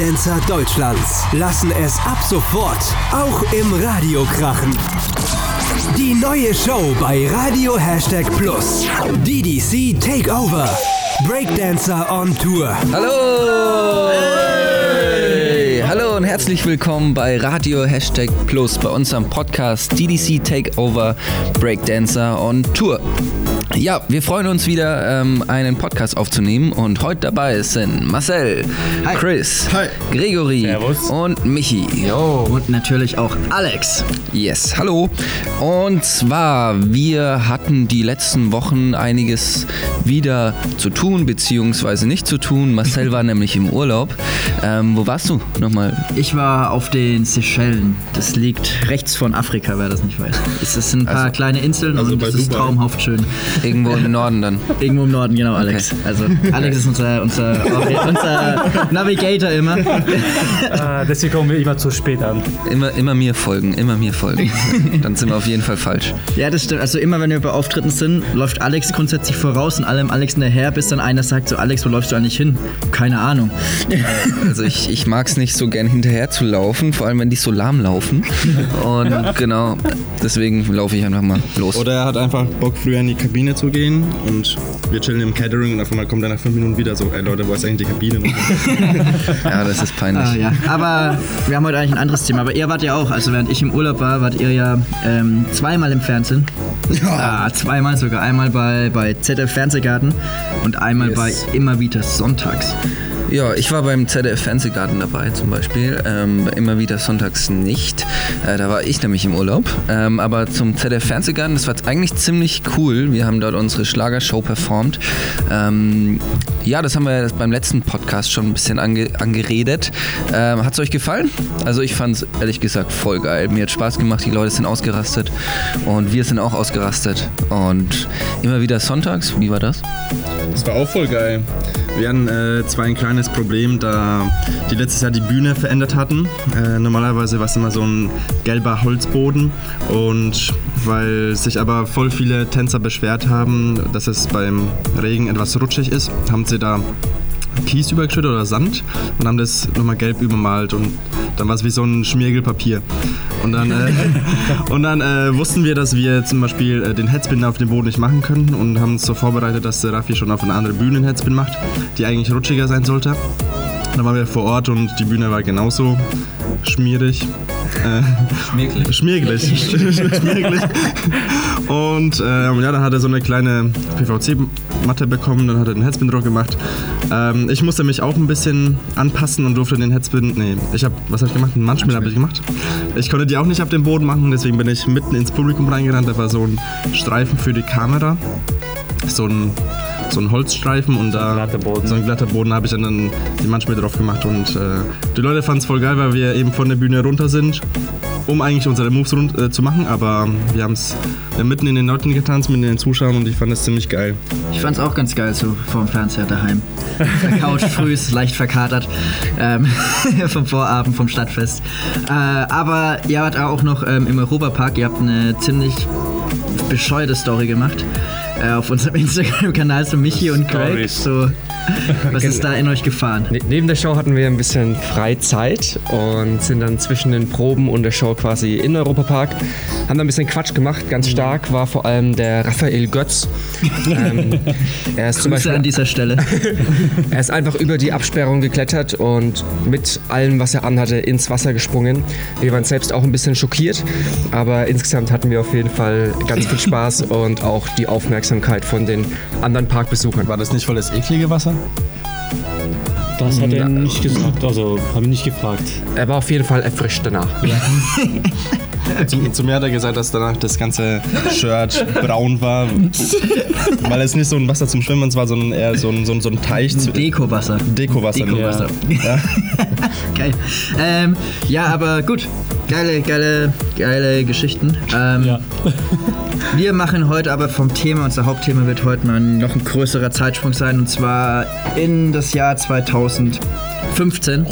Breakdancer Deutschlands lassen es ab sofort auch im Radio krachen. Die neue Show bei Radio Hashtag Plus. DDC Takeover. Breakdancer on Tour. Hallo! Hey. Hallo und herzlich willkommen bei Radio Hashtag Plus bei unserem Podcast DDC Takeover Breakdancer on Tour. Ja, wir freuen uns wieder, ähm, einen Podcast aufzunehmen und heute dabei sind Marcel, Hi. Chris, Hi. Gregory Servus. und Michi. Oh. Und natürlich auch Alex. Yes, hallo. Und zwar, wir hatten die letzten Wochen einiges wieder zu tun, beziehungsweise nicht zu tun. Marcel war nämlich im Urlaub. Ähm, wo warst du nochmal? Ich war auf den Seychellen. Das liegt rechts von Afrika, wer das nicht weiß. Es es sind ein paar Also- kleine Inseln also und bei es ist traumhaft schön. Irgendwo im Norden dann. Irgendwo im Norden, genau, Alex. Also Alex ist unser, unser, unser Navigator immer. Äh, deswegen kommen wir immer zu spät an. Immer, immer mir folgen, immer mir folgen. Dann sind wir auf jeden Fall falsch. Ja, das stimmt. Also immer wenn wir bei Auftritten sind, läuft Alex grundsätzlich voraus und allem Alex hinterher, bis dann einer sagt so, Alex, wo läufst du eigentlich hin? Keine Ahnung. Also ich, ich mag es nicht so gern hinterher zu laufen, vor allem wenn die so lahm laufen. Und genau, deswegen laufe ich einfach mal los. Oder er hat einfach Bock, früher in die Kabine zu gehen und wir chillen im Catering und auf einmal kommt er nach fünf Minuten wieder so, ey Leute, wo ist eigentlich die Kabine? Ja, das ist peinlich. Ah, ja. Aber wir haben heute eigentlich ein anderes Thema. Aber ihr wart ja auch, also während ich im Urlaub war, wart ihr ja ähm, zweimal im Fernsehen. Ja. Ah, zweimal sogar. Einmal bei, bei ZDF Fernsehgarten und einmal Yes. bei Immer wieder Sonntags. Ja, ich war beim ZDF Fernsehgarten dabei zum Beispiel. Ähm, immer wieder sonntags nicht. Äh, da war ich nämlich im Urlaub. Ähm, aber zum ZDF Fernsehgarten, das war eigentlich ziemlich cool. Wir haben dort unsere Schlagershow performt. Ähm, ja, das haben wir beim letzten Podcast schon ein bisschen ange angeredet. Ähm, Hat es euch gefallen? Also ich fand es ehrlich gesagt voll geil. Mir hat Spaß gemacht, die Leute sind ausgerastet und wir sind auch ausgerastet. Und immer wieder sonntags, wie war das? Das war auch voll geil. Wir hatten äh, zwar ein kleines Problem, da die letztes Jahr die Bühne verändert hatten. Äh, normalerweise war es immer so ein gelber Holzboden und weil sich aber voll viele Tänzer beschwert haben, dass es beim Regen etwas rutschig ist, haben sie da Kies übergeschüttet oder Sand und haben das nochmal gelb übermalt und dann war es wie so ein Schmiergelpapier. Und dann, äh, und dann äh, wussten wir, dass wir zum Beispiel äh, den Headspin auf dem Boden nicht machen könnten und haben uns so vorbereitet, dass der Raffi schon auf eine andere Bühne einen Headspin macht, die eigentlich rutschiger sein sollte. Dann waren wir vor Ort und die Bühne war genauso schmierig. Äh, Schmierglich. Schmierglich. Und ähm, ja, dann hat er so eine kleine PVC-Matte bekommen, dann hat er den Headspin drauf gemacht. Ähm, ich musste mich auch ein bisschen anpassen und durfte den Headspin. Nee, ich habe, was habe ich gemacht? Einen Manchmal habe ich gemacht. Ich konnte die auch nicht auf dem Boden machen, deswegen bin ich mitten ins Publikum reingerannt. Da war so ein Streifen für die Kamera. So ein so ein Holzstreifen und da glatter Boden. so ein glatter Boden habe ich dann, die Manchmal drauf gemacht und äh, die Leute fanden es voll geil, weil wir eben von der Bühne runter sind, um eigentlich unsere Moves rund, äh, zu machen, aber wir haben es mitten in den Leuten getanzt, mitten in den Zuschauern und ich fand es ziemlich geil. Ich fand's auch ganz geil, so vorm Fernseher daheim. Couch früh, leicht verkatert. Ähm, vom Vorabend, vom Stadtfest. Äh, aber ihr wart auch noch ähm, im Europapark. Ihr habt eine ziemlich bescheuerte Story gemacht. Äh, auf unserem Instagram-Kanal zu Michi und Craig. So, was ist da in euch gefahren? Ne- Neben der Show hatten wir ein bisschen Freizeit und sind dann zwischen den Proben und der Show quasi in Europapark. Haben da ein bisschen Quatsch gemacht. Ganz stark war vor allem der Raphael Götz. ähm, er, ist zum Grüße Beispiel, an dieser Stelle. er ist einfach über die Absperrung geklettert und mit allem, was er anhatte, ins Wasser gesprungen. Wir waren selbst auch ein bisschen schockiert, aber insgesamt hatten wir auf jeden Fall ganz viel Spaß und auch die Aufmerksamkeit von den anderen Parkbesuchern. War das nicht voll das eklige Wasser? Das hat er nicht gesagt, also habe ich nicht gefragt. Er war auf jeden Fall erfrischt danach. Zu, zu mir hat er gesagt, dass danach das ganze Shirt braun war, weil es nicht so ein Wasser zum Schwimmen war, sondern eher so ein, so ein, so ein Teich. Dekowasser. Dekowasser. Dekowasser. Geil. Ähm, ja, aber gut. Geile, geile, geile Geschichten. Ähm, Ja. Wir machen heute aber vom Thema, unser Hauptthema wird heute mal noch ein größerer Zeitsprung sein und zwar in das Jahr 2011. 15.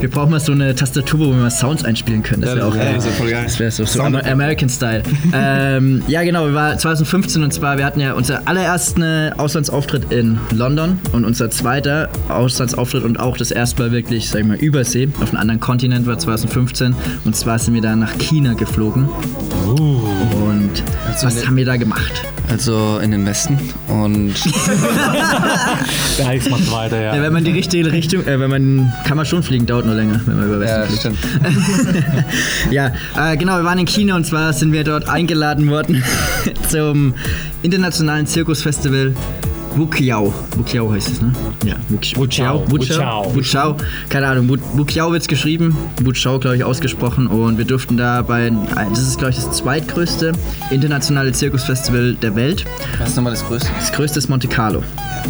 wir brauchen mal so eine Tastatur, wo wir mal Sounds einspielen können. Das wäre auch geil. das geil. Das wäre so, so American Style. ähm, ja, genau, wir waren 2015 und zwar, wir hatten ja unser allerersten Auslandsauftritt in London und unser zweiter Auslandsauftritt und auch das erste Mal wirklich, sag ich mal, Übersee auf einem anderen Kontinent war 2015 und zwar sind wir da nach China geflogen. Und was haben wir da gemacht? Also in den Westen. Und Der Alex macht weiter, ja. Ja, wenn man die richtige Richtung, äh, wenn man, kann man schon fliegen, dauert nur länger, wenn man über Westen fliegt. stimmt. Ja, äh, genau, wir waren in China und zwar sind wir dort eingeladen worden zum internationalen Zirkusfestival Wukiao. Wukiao heißt es, ne? Ja, Wuchao. Wuchao. Wuchao. Keine Ahnung, Wu- Wukiao wird es geschrieben, Wuchao, glaube ich, ausgesprochen und wir durften da bei, das ist, glaube ich, das zweitgrößte internationale Zirkusfestival der Welt. Was ist nochmal das Größte? Das größte ist Monte Carlo.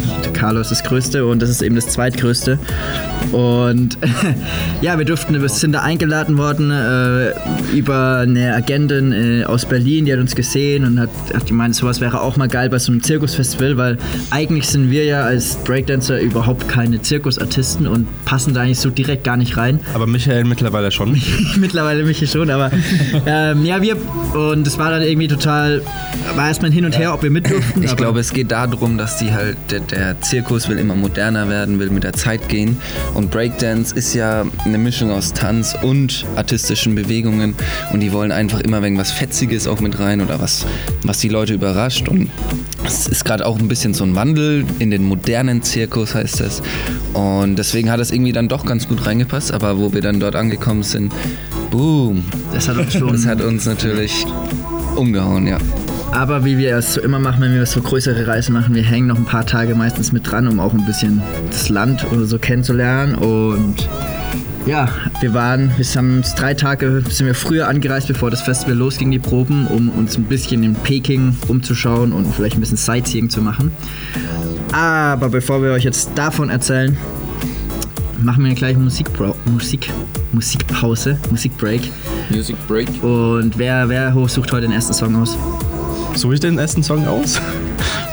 Monte Carlo ist das größte und das ist eben das zweitgrößte. Und ja, wir durften, wir sind da eingeladen worden äh, über eine Agentin äh, aus Berlin, die hat uns gesehen und hat, hat gemeint, sowas wäre auch mal geil bei so einem Zirkusfestival, weil eigentlich sind wir ja als Breakdancer überhaupt keine Zirkusartisten und passen da eigentlich so direkt gar nicht rein. Aber Michael mittlerweile schon. Mittlerweile mich schon, aber ähm, ja, wir und es war dann irgendwie total, war erstmal Hin und Her, ob wir mit durften. Ich glaube, es geht darum, dass die halt, der, der Zirkus will immer moderner werden, will mit der Zeit gehen. Und Breakdance ist ja eine Mischung aus Tanz und artistischen Bewegungen. Und die wollen einfach immer irgendwas Fetziges auch mit rein oder was, was die Leute überrascht. Und es ist gerade auch ein bisschen so ein Wandel in den modernen Zirkus, heißt das. Und deswegen hat es irgendwie dann doch ganz gut reingepasst. Aber wo wir dann dort angekommen sind, boom, das hat uns schon das hat uns natürlich umgehauen, ja. Aber wie wir es so immer machen, wenn wir so größere Reisen machen, wir hängen noch ein paar Tage meistens mit dran, um auch ein bisschen das Land oder so kennenzulernen. Und ja, wir waren, wir haben drei Tage, sind wir früher angereist, bevor das Festival losging, die Proben, um uns ein bisschen in Peking umzuschauen und vielleicht ein bisschen Sightseeing zu machen. Aber bevor wir euch jetzt davon erzählen, machen wir eine kleine Musikbro Musik, Musikpause, Musikbreak. Music Break. Und wer, wer sucht heute den ersten Song aus? Suche ich den ersten Song aus?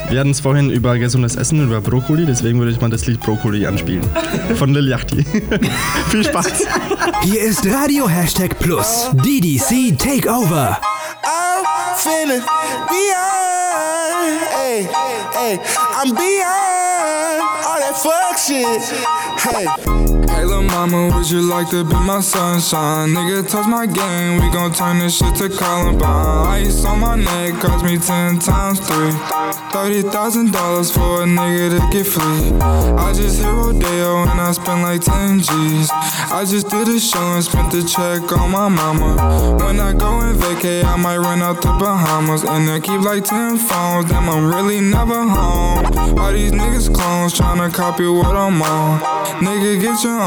Wir hatten es vorhin über gesundes Essen, über Brokkoli, deswegen würde ich mal das Lied Brokkoli anspielen. Von Lil Yachty. Viel Spaß. Hier ist Radio Hashtag Plus. DDC Takeover. I'm finna beyond. Hey, hey, I'm beyond all that fuck shit. Hey. Hey lil' mama, would you like to be my sunshine? Nigga, touch my game, we gon' turn this shit to Columbine. Ice on my neck cost me ten times three. Thirty thousand dollars for a nigga to get free. I just hit Rodeo and I spent like ten G's. I just did a show and spent the check on my mama. When I go and vacay, I might run out the Bahamas and I keep like ten phones. Damn, I'm really never home. All these niggas clones tryna copy what I'm on. Nigga, get your own,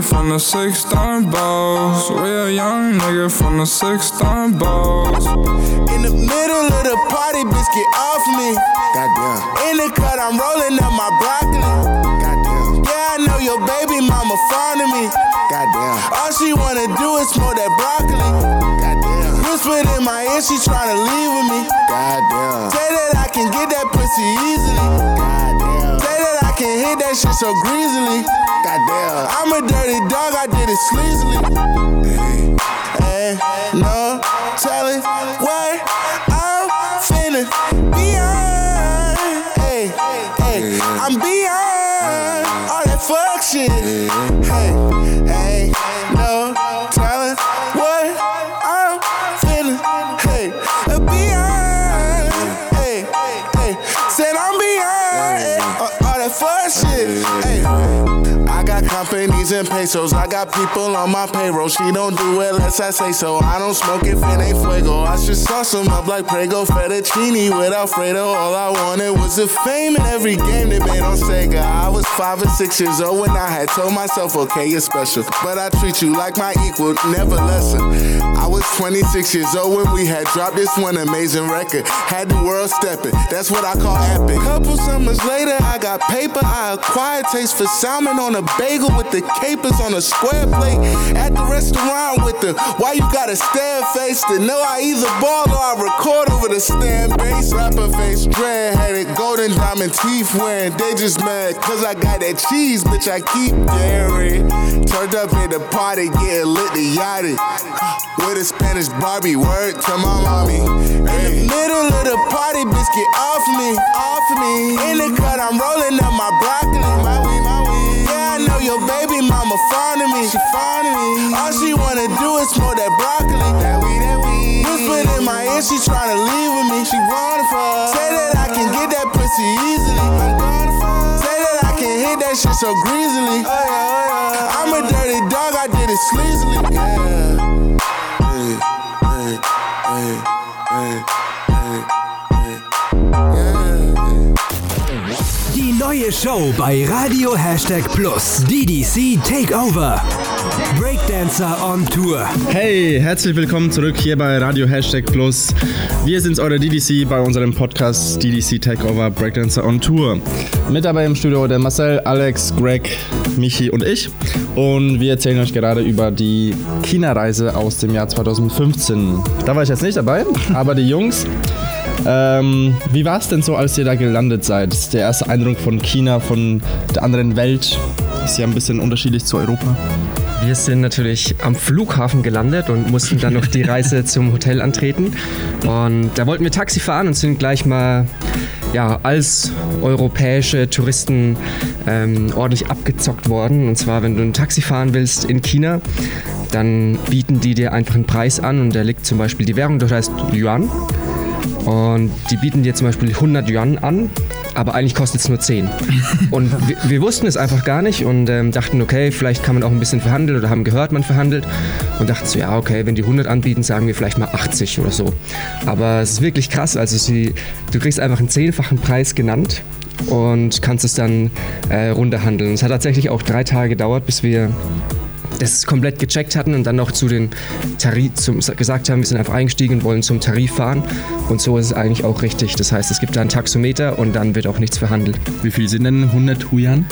from the six throwing balls. Real young nigga from the six throwing balls. In the middle of the party, bitch, get off me. Goddamn. In the cut, I'm rolling up my broccoli. Goddamn. Yeah, I know your baby mama fond of me. Goddamn. All she wanna do is smoke that broccoli. Goddamn. Whispered in my ear, she tryna leave with me. Goddamn. Say that I can get that pussy easily. Goddamn. Hit that shit so greasily. Goddamn. I'm a dirty dog, I did it sleazily. Hey, no them pesos. I got people on my payroll. She don't do it unless I say so. I don't smoke if it ain't fuego. I should sauce them up like Prego fettuccine with Alfredo. All I wanted was the fame in every game they made on Sega. I was five or six years old when I had told myself, okay, you're special. But I treat you like my equal, never lesser. I was 26 years old when we had dropped this one amazing record. Had the world stepping. That's what I call epic. Couple summers later, I got paper. I acquired taste for salmon on a bagel with the capers on a square plate. At the restaurant with the why you got a stare face to know I either ball or I record over the stand bass. Rapper face, dread headed, golden diamond teeth wearing. They just mad cause I got that cheese, bitch. I keep daring. Turned up at the party, getting lit the yachty. With a Spanish Barbie, word to my mommy. In the middle of the party, bitch, get off me, off me. In the cut, I'm rolling up my broccoli, my my your baby mama fond of me, she fond of me. All she wanna do is smoke that broccoli, that weed, that weed. Whispered in my ear, she tryna leave with me, she wanna fuck. Say that I can get that pussy easily, I'm gonna fuck. Say that I can hit that shit so greasily. Oh, yeah, oh, yeah. I'm Show bei Radio Hashtag Plus. DDC Takeover. Breakdancer on Tour. Hey, herzlich willkommen zurück hier bei Radio Hashtag Plus. Wir sind's, eure DDC, bei unserem Podcast DDC Takeover Breakdancer on Tour. Mit dabei im Studio der Marcel, Alex, Greg, Michi und ich. Und wir erzählen euch gerade über die China-Reise aus dem Jahr 2015. Da war ich jetzt nicht dabei, aber die Jungs. Ähm, wie war es denn so, als ihr da gelandet seid? Der erste Eindruck von China, von der anderen Welt. Ist ja ein bisschen unterschiedlich zu Europa. Wir sind natürlich am Flughafen gelandet und mussten dann noch die Reise zum Hotel antreten. Und da wollten wir Taxi fahren und sind gleich mal ja, als europäische Touristen ähm, ordentlich abgezockt worden. Und zwar, wenn du ein Taxi fahren willst in China, dann bieten die dir einfach einen Preis an und der liegt zum Beispiel die Währung, das heißt Yuan. Und die bieten dir zum Beispiel 100 Yuan an, aber eigentlich kostet es nur 10. Und wir, wir wussten es einfach gar nicht und ähm, dachten, okay, vielleicht kann man auch ein bisschen verhandeln oder haben gehört, man verhandelt. Und dachten so, ja, okay, wenn die 100 anbieten, sagen wir vielleicht mal 80 oder so. Aber es ist wirklich krass, also sie, du kriegst einfach einen zehnfachen Preis genannt und kannst es dann äh, runterhandeln. Es hat tatsächlich auch drei Tage gedauert, bis wir das komplett gecheckt hatten und dann noch zu den Tarif zum, gesagt haben, wir sind einfach eingestiegen und wollen zum Tarif fahren. Und so ist es eigentlich auch richtig. Das heißt, es gibt da einen Taxometer und dann wird auch nichts verhandelt. Wie viel sind denn 100 Huyan?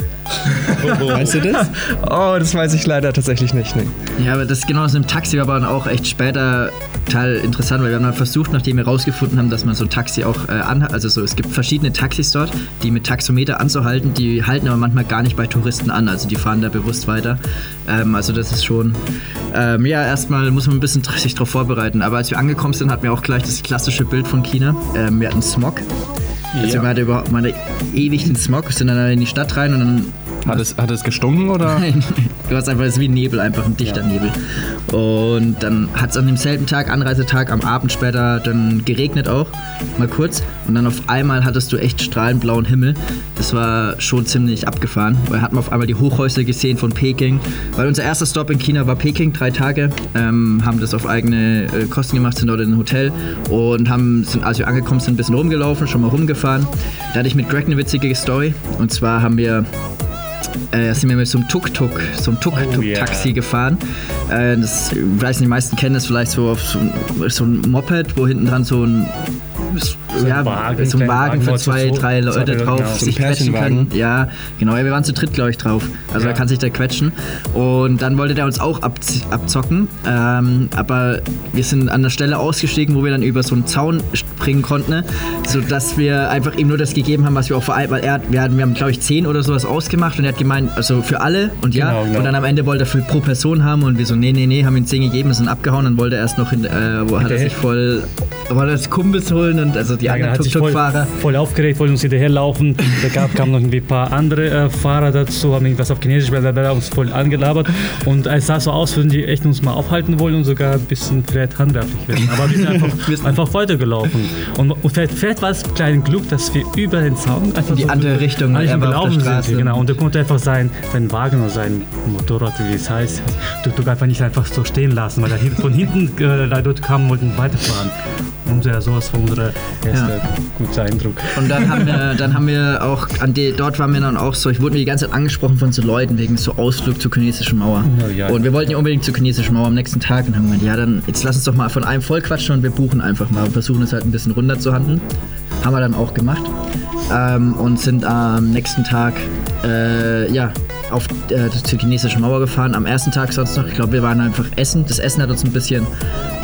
weißt du das? Oh, das weiß ich leider tatsächlich nicht. Nee. Ja, aber das genau aus dem Taxi war aber dann auch echt später total interessant, weil wir haben dann versucht, nachdem wir rausgefunden haben, dass man so ein Taxi auch äh, anhat, also so, es gibt verschiedene Taxis dort, die mit Taxometer anzuhalten, die halten aber manchmal gar nicht bei Touristen an, also die fahren da bewusst weiter. Ähm, also das ist schon, ähm, ja, erstmal muss man ein bisschen sich darauf vorbereiten, aber als wir angekommen sind, hatten wir auch gleich das klassische Bild von China. Ähm, wir hatten Smog. Also wir hatten überhaupt mal ewig den Smog, sind dann in die Stadt rein und dann Hat es, hat es gestunken oder? Nein, du hast einfach, es ist wie ein Nebel, einfach ein dichter Nebel. Und dann hat es an demselben Tag, Anreisetag, am Abend später dann geregnet auch, mal kurz. Und dann auf einmal hattest du echt strahlend blauen Himmel. Das war schon ziemlich abgefahren, weil hatten wir auf einmal die Hochhäuser gesehen von Peking. Weil unser erster Stop in China war Peking, drei Tage. Ähm, haben das auf eigene äh, Kosten gemacht, sind dort in ein Hotel und haben, sind, als wir angekommen sind, ein bisschen rumgelaufen, schon mal rumgefahren. Da hatte ich mit Greg eine witzige Story. Und zwar haben wir äh, sind wir mit so einem Tuk-Tuk, so einem Tuk-Tuk-Taxi gefahren. Äh, das, ich weiß nicht, die meisten kennen das vielleicht so auf so, so ein Moped, wo hinten dran so ein ein ja, Wagen, so ein Wagen für so- zwei, so- drei so- Leute genau. drauf So ein sich quetschen können. Ja, genau. Ja, wir waren zu dritt, glaube ich, drauf. Also Ja. er kann sich da quetschen. Und dann wollte der uns auch abz abzocken. Ähm, aber wir sind an der Stelle ausgestiegen, wo wir dann über so einen Zaun springen konnten, sodass wir einfach ihm nur das gegeben haben, was wir auch vor allem, weil er, hat- wir, hatten, wir haben, glaube ich, zehn oder sowas ausgemacht und er hat gemeint, also für alle und ja. Genau, genau. Und dann am Ende wollte er für pro Person haben und wir so, nee, nee, nee, haben ihm zehn gegeben, sind abgehauen, dann wollte er erst noch, hin, äh, wo hat er sich voll wollte uns Kumpels holen und also die Ja, anderen hat sich voll, Tuk-Tuk-Fahrer. voll aufgeregt, wollte uns hinterherlaufen. Da gab, kamen noch irgendwie ein paar andere äh, Fahrer dazu, haben irgendwas auf Chinesisch, blablabla, uns voll angelabert. Und es sah so aus, würden die echt uns mal aufhalten wollen und sogar ein bisschen vielleicht handwerklich werden. Aber wir sind einfach, einfach weitergelaufen. Und, und vielleicht, vielleicht war es ein kleines Glück, dass wir über den Zaun einfach In die andere Richtung, gelaufen sind. Genau. Und da konnte einfach sein, sein Wagen oder sein Motorrad, wie es heißt, Tuk-Tuk einfach nicht einfach so stehen lassen, weil hin- von hinten äh, da dort kam und wollten weiterfahren. Und ja, sowas war unser erster Ja. guter Eindruck. Und dann haben wir, dann haben wir auch, an die, dort waren wir dann auch so, ich wurde mir die ganze Zeit angesprochen von so Leuten wegen so Ausflug zur chinesischen Mauer. Ja, ja. Und wir wollten ja unbedingt zur chinesischen Mauer am nächsten Tag und haben gemeint, ja dann, jetzt lass uns doch mal von einem voll quatschen und wir buchen einfach mal und versuchen es halt ein bisschen runter zu handeln. Haben wir dann auch gemacht. Ähm, und sind am nächsten Tag, äh, ja, auf äh, zur chinesischen Mauer gefahren. Am ersten Tag sonst noch, ich glaube, wir waren einfach essen. Das Essen hat uns ein bisschen,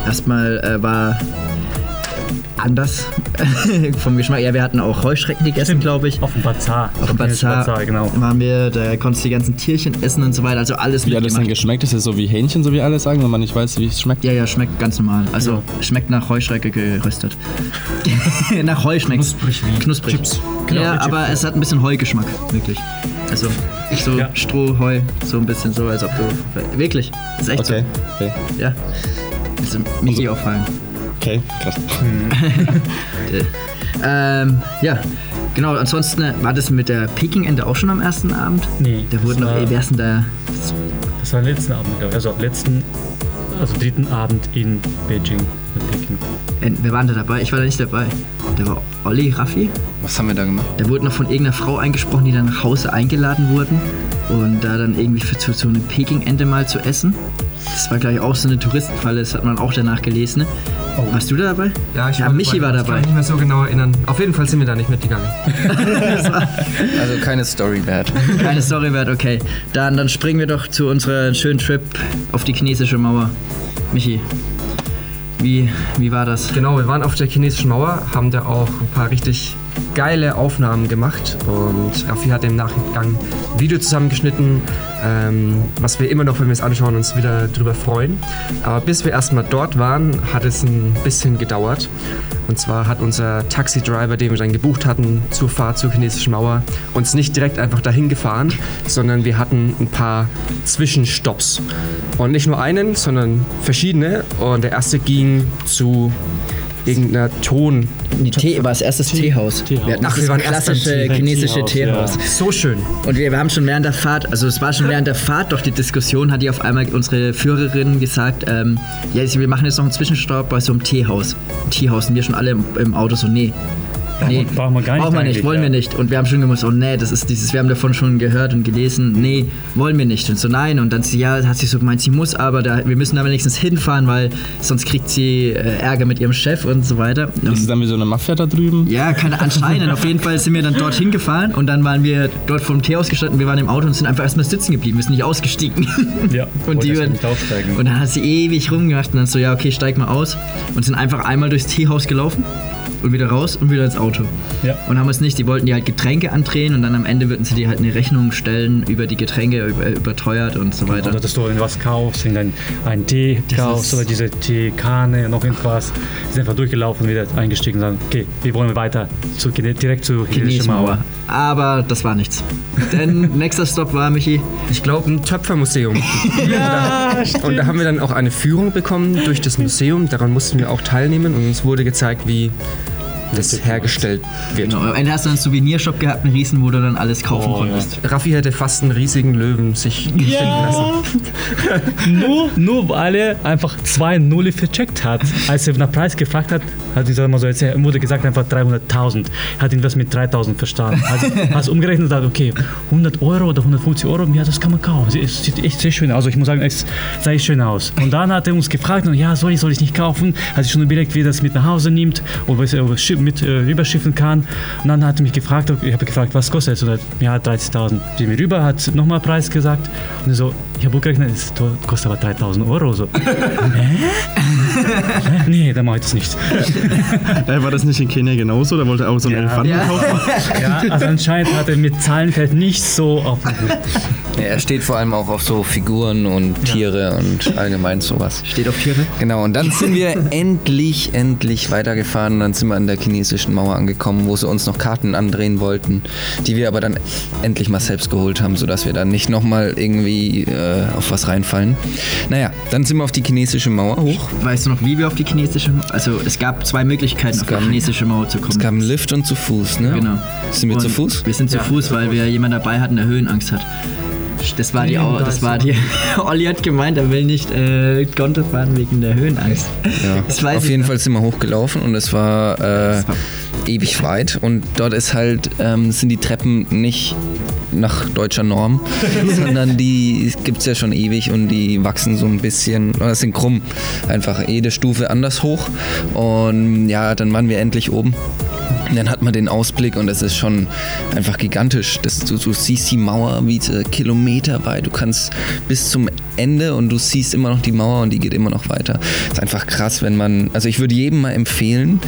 erstmal äh, war anders vom Geschmack. Ja, wir hatten auch Heuschrecken gegessen, glaube ich. Auf dem Bazar. Auf dem Bazar, genau. waren wir, da konntest du die ganzen Tierchen essen und so weiter, also alles Wie hat das mitgemacht. geschmeckt? Ist das so wie Hähnchen, so wie alle sagen, wenn man nicht weiß, wie es schmeckt? Ja, ja, schmeckt ganz normal. Also schmeckt nach Heuschrecke geröstet. nach Heu schmeckt Knusprig wie Knusprig. Chips. Genau, ja, wie Chips. aber es hat ein bisschen Heugeschmack, wirklich. Also so Ja. Stroh, Heu, so ein bisschen so, als ob du... Wirklich, ist echt Okay, okay, so. Ja. Also Michi auffallen. Okay, krass. Ähm, ja, genau. Ansonsten war das mit der Peking-Ente auch schon am ersten Abend? Nee, Da wurden noch, ey, wer ist denn da? Das war letzten Abend, glaube ich. Also letzten, also dritten Abend in Beijing. mit Peking. Äh, wer war denn da dabei? Ich war da nicht dabei. Da war Olli, Raffi. Was haben wir da gemacht? Da wurde noch von irgendeiner Frau eingesprochen, die dann nach Hause eingeladen wurden. Und da dann irgendwie für zu, so eine Peking-Ente mal zu essen. Das war, glaube ich, auch so eine Touristenfalle. Das hat man auch danach gelesen. Ne? Warst du da dabei? Ja, ich ja war Michi war Ich kann dabei. mich nicht mehr so genau erinnern. Auf jeden Fall sind wir da nicht mitgegangen. Also keine Story wert. Keine Story wert, okay. Dann, dann springen wir doch zu unserer schönen Trip auf die chinesische Mauer. Michi, wie, wie war das? Genau, wir waren auf der chinesischen Mauer, haben da auch ein paar richtig geile Aufnahmen gemacht und Raffi hat im Nachgang ein Video zusammengeschnitten, ähm, was wir immer noch, wenn wir es anschauen, uns wieder drüber freuen. Aber bis wir erstmal dort waren, hat es ein bisschen gedauert. Und zwar hat unser Taxi-Driver, den wir dann gebucht hatten zur Fahrt zur chinesischen Mauer, uns nicht direkt einfach dahin gefahren, sondern wir hatten ein paar Zwischenstopps. Und nicht nur einen, sondern verschiedene. Und der erste ging zu irgendeiner Ton. Nee, Tee, war als erstes Teehaus. Teehaus. Wir hatten Ach, das wir waren klassische chinesische Teehaus, Teehaus. So schön. Und wir, wir haben schon während der Fahrt, also es war schon während der Fahrt doch die Diskussion, hat die auf einmal unsere Führerin gesagt, ähm, ja, wir machen jetzt noch einen Zwischenstopp bei so einem Teehaus. Teehaus. Und wir schon alle im, im Auto so, nee. Nee, brauchen wir gar nicht Brauchen wir nicht, wollen wir ja. nicht. Und wir haben schon gemusst, oh nee, das ist dieses, wir haben davon schon gehört und gelesen, nee, wollen wir nicht. Und so, nein. Und dann sie, ja, hat sie so gemeint, sie muss aber, da, wir müssen da wenigstens hinfahren, weil sonst kriegt sie äh, Ärger mit ihrem Chef und so weiter. Ist es Und, dann wie so eine Mafia da drüben? ja, keine, anscheinend. Auf jeden Fall sind wir dann dorthin gefahren und dann waren wir dort vom Teehaus gestanden. Wir waren im Auto und sind einfach erstmal sitzen geblieben. Wir sind nicht ausgestiegen. Ja, Und, die, aussteigen. und dann hat sie ewig rumgemacht und dann so, ja, okay, steig mal aus. Und sind einfach einmal durchs Teehaus gelaufen und wieder raus und wieder ins Auto. Ja. Und haben es nicht, die wollten die halt Getränke andrehen und dann am Ende würden sie dir halt eine Rechnung stellen über die Getränke, über, überteuert und so weiter. Oder dass du irgendwas kaufst, irgendein einen Tee Das kaufst oder diese Teekanne, noch irgendwas. Sind einfach durchgelaufen, wieder eingestiegen und sagen, okay, wir wollen weiter zu, direkt zur chinesischen Chinesische Mauer. Aber das war nichts. Denn nächster Stopp war, Michi, Ich glaube, ein Töpfermuseum. ja, Und da haben wir dann auch eine Führung bekommen durch das Museum. Daran mussten wir auch teilnehmen und uns wurde gezeigt, wie das hergestellt wird. genau, am Ende hast du einen Souvenirshop gehabt, einen Riesen, wo du dann alles kaufen Oh, ja. konntest. Raffi hätte fast einen riesigen Löwen sich finden lassen. nur, nur weil er einfach 2-0 vercheckt hat. Als er nach Preis gefragt hat, hat dieser mal so erzählt, wurde gesagt einfach 300.000. Hat ihn was mit 3.000 verstanden. Also hast umgerechnet und gesagt, okay, 100 Euro oder 150 Euro, ja, das kann man kaufen. Sie- Es sieht echt sehr schön aus. Also ich muss sagen, es sah echt schön aus. Und dann hat er uns gefragt, und ja, soll ich, soll ich nicht kaufen? Hat sich schon überlegt, wie er das mit nach Hause nimmt oder was er mit äh, rüberschiffen kann. Und dann hat er mich gefragt, ich habe gefragt, was kostet es? Und er hat, ja, 30.000. Sind wir rüber, hat nochmal Preis gesagt. Und so, Ich habe gerechnet, es kostet aber 3000 Euro. So. nee? nee, dann mache ich das nicht. War das nicht in Kenia genauso? Da wollte er auch so einen Elefanten Ja. kaufen. Ja, also anscheinend hat er mit Zahlen vielleicht nicht so auf. Ja, er steht vor allem auch auf so Figuren und Tiere und allgemein sowas. Steht auf Tiere? Genau, und dann sind wir endlich, endlich weitergefahren. Dann sind wir an der chinesischen Mauer angekommen, wo sie uns noch Karten andrehen wollten, die wir aber dann endlich mal selbst geholt haben, sodass wir dann nicht nochmal irgendwie äh, auf was reinfallen. Naja, dann sind wir auf die chinesische Mauer hoch. Weißt du noch, wie wir auf die chinesische Mauer... Also es gab zwei Möglichkeiten, auf gab- die chinesische Mauer zu kommen. Es gab einen Lift und zu Fuß, ne? Genau. Sind wir Und zu Fuß? Wir sind zu Fuß, weil wir jemanden dabei hatten, der Höhenangst hat. Das war die, das war die. Olli hat gemeint, er will nicht äh, Konto fahren wegen der Höhenangst. Ja. Das weiß Auf ich jeden noch. Fall sind wir hochgelaufen und es war, äh, ewig weit. Und dort ist halt, ähm, sind die Treppen nicht nach deutscher Norm, sondern die gibt es ja schon ewig und die wachsen so ein bisschen, oder sind krumm. Einfach jede Stufe anders hoch. Und ja, dann waren wir endlich oben. Und dann hat man den Ausblick und das ist schon einfach gigantisch. Das, du, du siehst die Mauer wie äh, kilometerweit. Du kannst bis zum Ende und du siehst immer noch die Mauer und die geht immer noch weiter. ist einfach krass, wenn man. Also ich würde jedem mal empfehlen,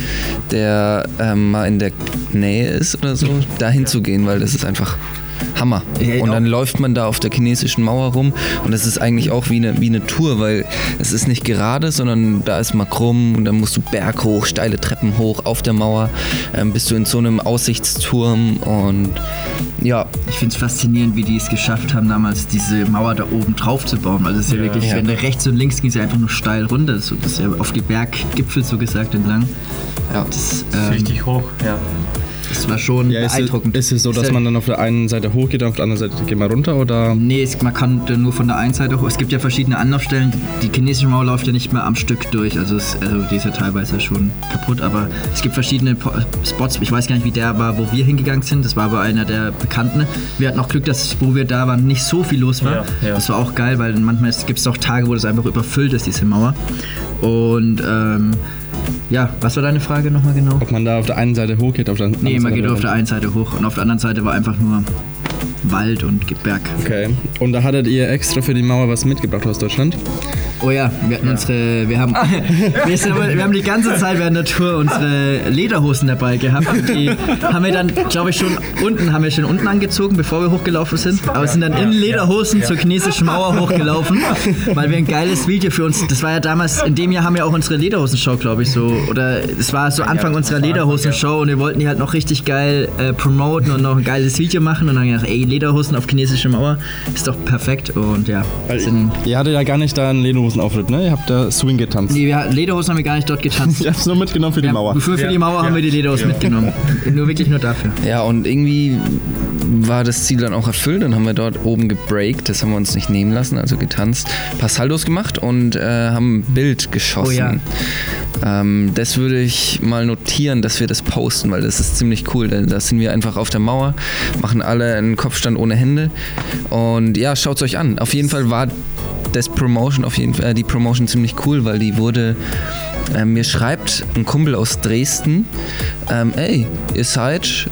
der ähm, mal in der Nähe ist oder so, da hinzugehen, weil das ist einfach. Hammer. Ja, Und dann auch- läuft man da auf der chinesischen Mauer rum und das ist eigentlich auch wie eine, wie eine Tour, weil es ist nicht gerade, sondern da ist mal krumm und dann musst du Berg hoch, steile Treppen hoch auf der Mauer, ähm, bist du in so einem Aussichtsturm und ja, Ich finde es faszinierend, wie die es geschafft haben, damals diese Mauer da oben drauf zu bauen. Also es ist ja, wirklich, Ja. wenn du rechts und links ging es ja einfach nur steil runter. So, das ist ja auf die Berggipfel so gesagt entlang. Ja. Das, ähm, Richtig hoch, ja. Das war schon Ja, ist, es, beeindruckend. ist es so, dass man dann auf der einen Seite hochgeht und auf der anderen Seite geht man runter? Oder? Nee, es, man kann nur von der einen Seite hoch. Es gibt ja verschiedene Anlaufstellen. Die chinesische Mauer läuft ja nicht mehr am Stück durch. Also, es, also die ist ja teilweise schon kaputt. Aber es gibt verschiedene Po- Spots. Ich weiß gar nicht, wie der war, wo wir hingegangen sind. Das war aber einer der bekannten. Wir hatten auch Glück, dass wo wir da waren, nicht so viel los war. Ja, ja. Das war auch geil, weil manchmal gibt es auch Tage, wo das einfach überfüllt ist, diese Mauer. Und ähm, ja, was war deine Frage nochmal genau? Ob man da auf der einen Seite hochgeht, auf der anderen Nee, man Seite geht auf der runter? einen Seite hoch und auf der anderen Seite war einfach nur Wald und Berg. Okay. Und da hattet ihr extra für die Mauer was mitgebracht aus Deutschland? Oh ja, wir hatten unsere, wir haben, wir, sind, wir haben die ganze Zeit während der Tour unsere Lederhosen dabei gehabt. Die haben wir dann, glaube ich, schon unten, haben wir schon unten angezogen, bevor wir hochgelaufen sind. Aber sind dann in Lederhosen zur chinesischen Mauer hochgelaufen, weil wir ein geiles Video für uns, das war ja damals, in dem Jahr haben wir auch unsere Lederhosenshow, glaube ich, so, oder es war so Anfang unserer Lederhosenshow und wir wollten die halt noch richtig geil äh, promoten und noch ein geiles Video machen und dann haben wir gedacht, ey, Lederhosen auf chinesische Mauer ist doch perfekt und ja, sind, ihr hattet ja gar nicht da einen Lederhosenauftritt, ne? Ihr habt da Swing getanzt. Nee, wir, Lederhosen haben wir gar nicht dort getanzt. Ich hab's nur mitgenommen für die Ja, Mauer. Für, für die Mauer haben wir die Lederhosen mitgenommen. Nur wirklich nur dafür. Ja, und irgendwie war das Ziel dann auch erfüllt. Dann haben wir dort oben gebreakt, das haben wir uns nicht nehmen lassen, also getanzt, ein paar Saldos gemacht und äh, haben ein Bild geschossen. Oh ja. ähm, das würde ich mal notieren, dass wir das posten, weil das ist ziemlich cool. Da, da sind wir einfach auf der Mauer, machen alle einen Kopfstand ohne Hände und ja, schaut's euch an. Auf jeden Fall war das Promotion auf jeden Fall, äh, die Promotion ziemlich cool, weil die wurde ähm, mir schreibt ein Kumpel aus Dresden, ähm, ey, ihr seid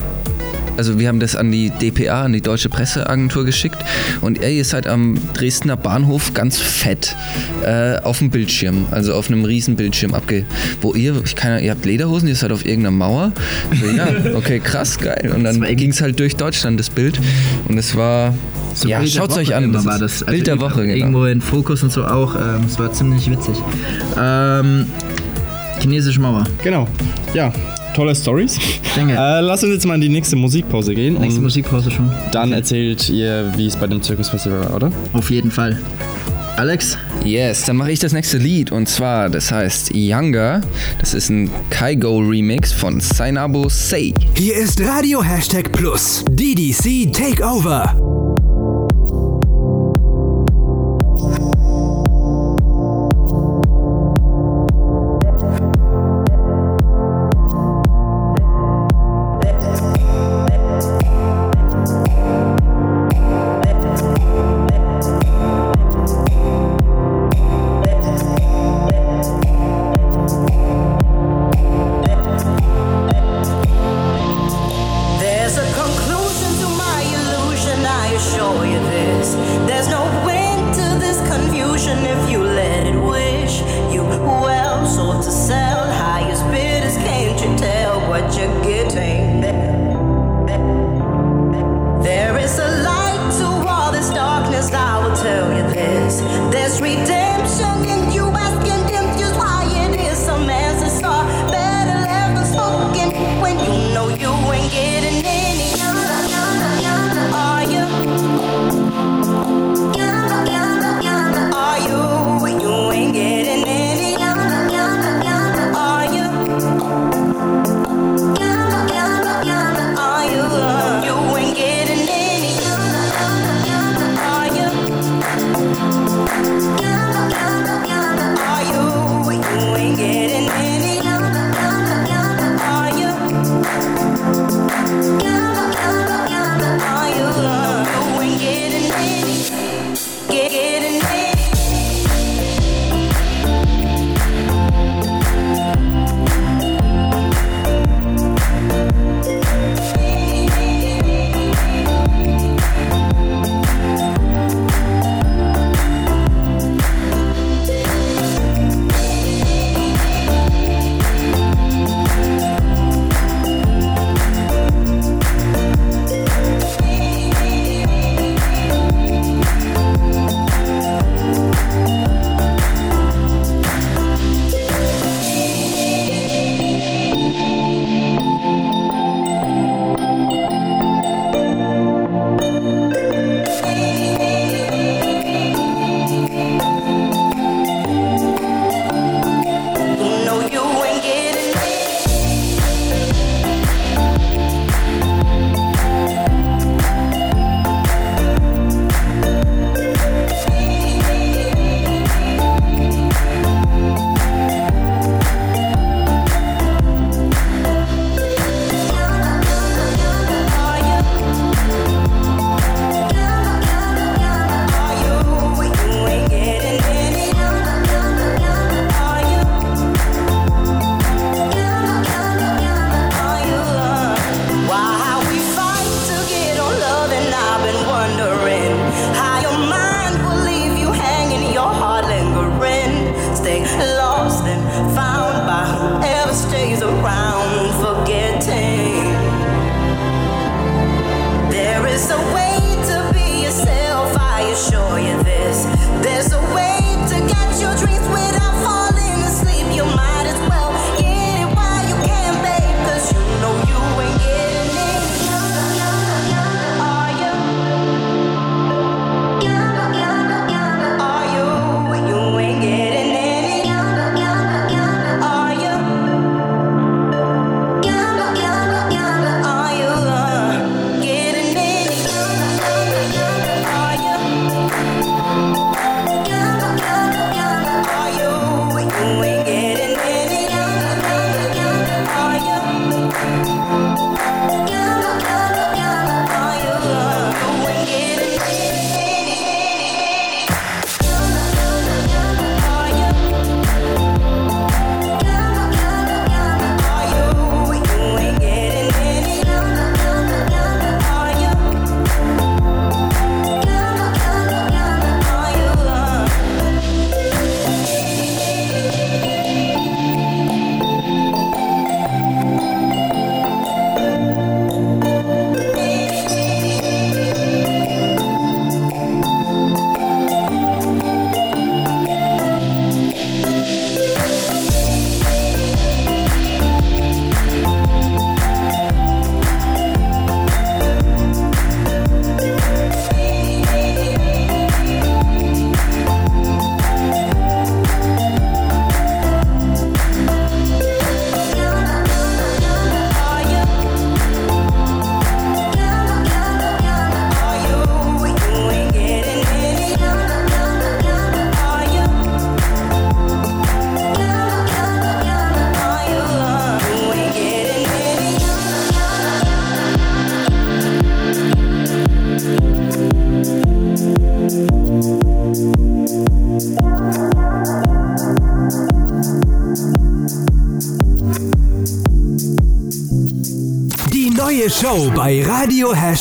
also wir haben das an die DPA, an die Deutsche Presseagentur geschickt und ey, ihr seid am Dresdner Bahnhof ganz fett äh, auf dem Bildschirm, also auf einem riesen Bildschirm abge... Wo ihr, ich kann, ihr habt Lederhosen, ihr seid auf irgendeiner Mauer. So, ja, okay, krass, geil. Und dann ging es halt durch Deutschland, das Bild. Und es war... So ja, schaut es euch an. Das war das. Also Bild der irgendwo- Woche, genau. Irgendwo in Fokus und so auch. Ähm, Es war ziemlich witzig. Ähm, chinesische Mauer. Genau. Ja, tolle Stories. Denke. Äh, lass uns jetzt mal in die nächste Musikpause gehen. Nächste Musikpause schon. dann erzählt ihr, wie es bei dem Zirkusfestival war, oder? Auf jeden Fall. Alex? Yes, dann mache ich das nächste Lied und zwar, das heißt Younger. Das ist ein Kaigo Remix von Sainabo Say. Hier ist Radio Hashtag Plus. DDC Takeover.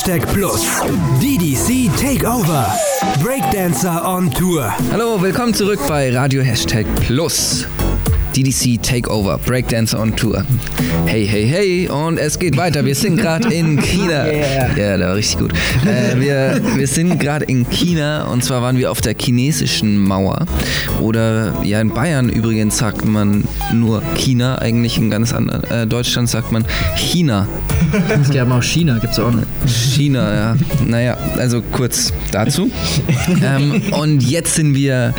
Hashtag Plus. DDC Takeover. Breakdancer on Tour. Hallo, willkommen zurück bei Radio Hashtag Plus. DDC Takeover, Breakdance on Tour. Hey, hey, hey, und es geht weiter. Wir sind gerade in China. Ja, der war richtig gut. Äh, wir, wir sind gerade in China und zwar waren wir auf der chinesischen Mauer. Oder ja, in Bayern übrigens sagt man nur China, eigentlich in ganz anderen. Äh, Deutschland sagt man China. Es gibt auch China, gibt es auch noch. China, ja. Naja, also kurz dazu. ähm, und jetzt sind wir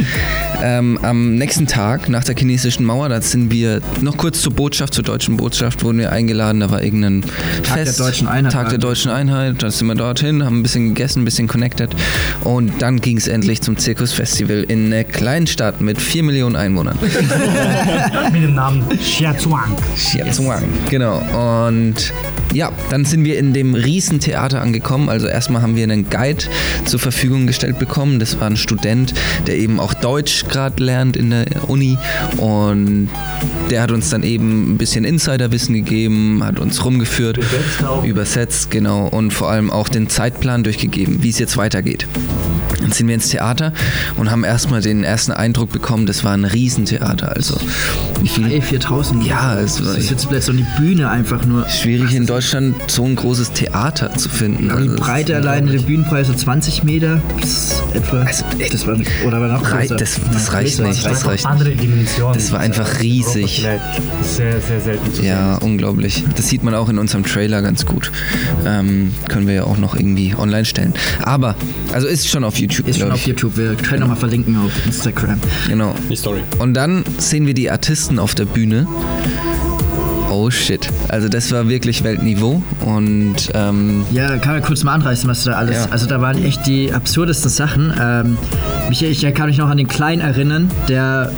ähm, am nächsten Tag nach der chinesischen Mauer, da sind wir noch kurz zur Botschaft, zur deutschen Botschaft, wurden wir eingeladen. Da war irgendein Tag der Fest. deutschen Einheit Tag der deutschen Einheit. Da sind wir dorthin, haben ein bisschen gegessen, ein bisschen connected. Und dann ging es endlich zum Zirkusfestival in einer kleinen Stadt mit 4 Millionen Einwohnern. Mit dem Namen Xiaozuang. Xiaozuang. Genau. Und ja, dann sind wir in dem Riesentheater angekommen. Also erstmal haben wir einen Guide zur Verfügung gestellt bekommen. Das war ein Student, der eben auch Deutsch gerade lernt in der Uni. Und der hat uns dann eben ein bisschen Insiderwissen gegeben, hat uns rumgeführt, Übersetzt übersetzt, genau. Und vor allem auch den Zeitplan durchgegeben, wie es jetzt weitergeht. Dann sind wir ins Theater und haben erstmal den ersten Eindruck bekommen, das war ein Riesentheater. Also wie viel 3.000, 4.000. Ja, es war- das ist jetzt plötzlich so eine Bühne einfach nur. schwierig in Deutschland so ein großes Theater zu finden. Die Also, Breite alleine der Bühnenpreis so 20 Meter etwa. Also, ey, das war oder war noch größer? das- das Ja, reicht nicht, das reicht Andere Dimensionen. Das war einfach riesig. Vielleicht Sehr, sehr selten zu sehen. ja, unglaublich. Das sieht man auch in unserem Trailer ganz gut. Ähm, können wir ja auch noch irgendwie online stellen. Aber, also ist schon auf YouTube, Ist schon auf. YouTube. Wir können nochmal verlinken auf Instagram. Genau. Die Story. Und dann sehen wir die Artisten auf der Bühne. Oh shit. Also das war wirklich Weltniveau und ähm, Ja, kann man kurz mal anreißen, was da alles. Ja. Also da waren echt die absurdesten Sachen. Ähm, mich, ich kann mich noch an den Kleinen erinnern, der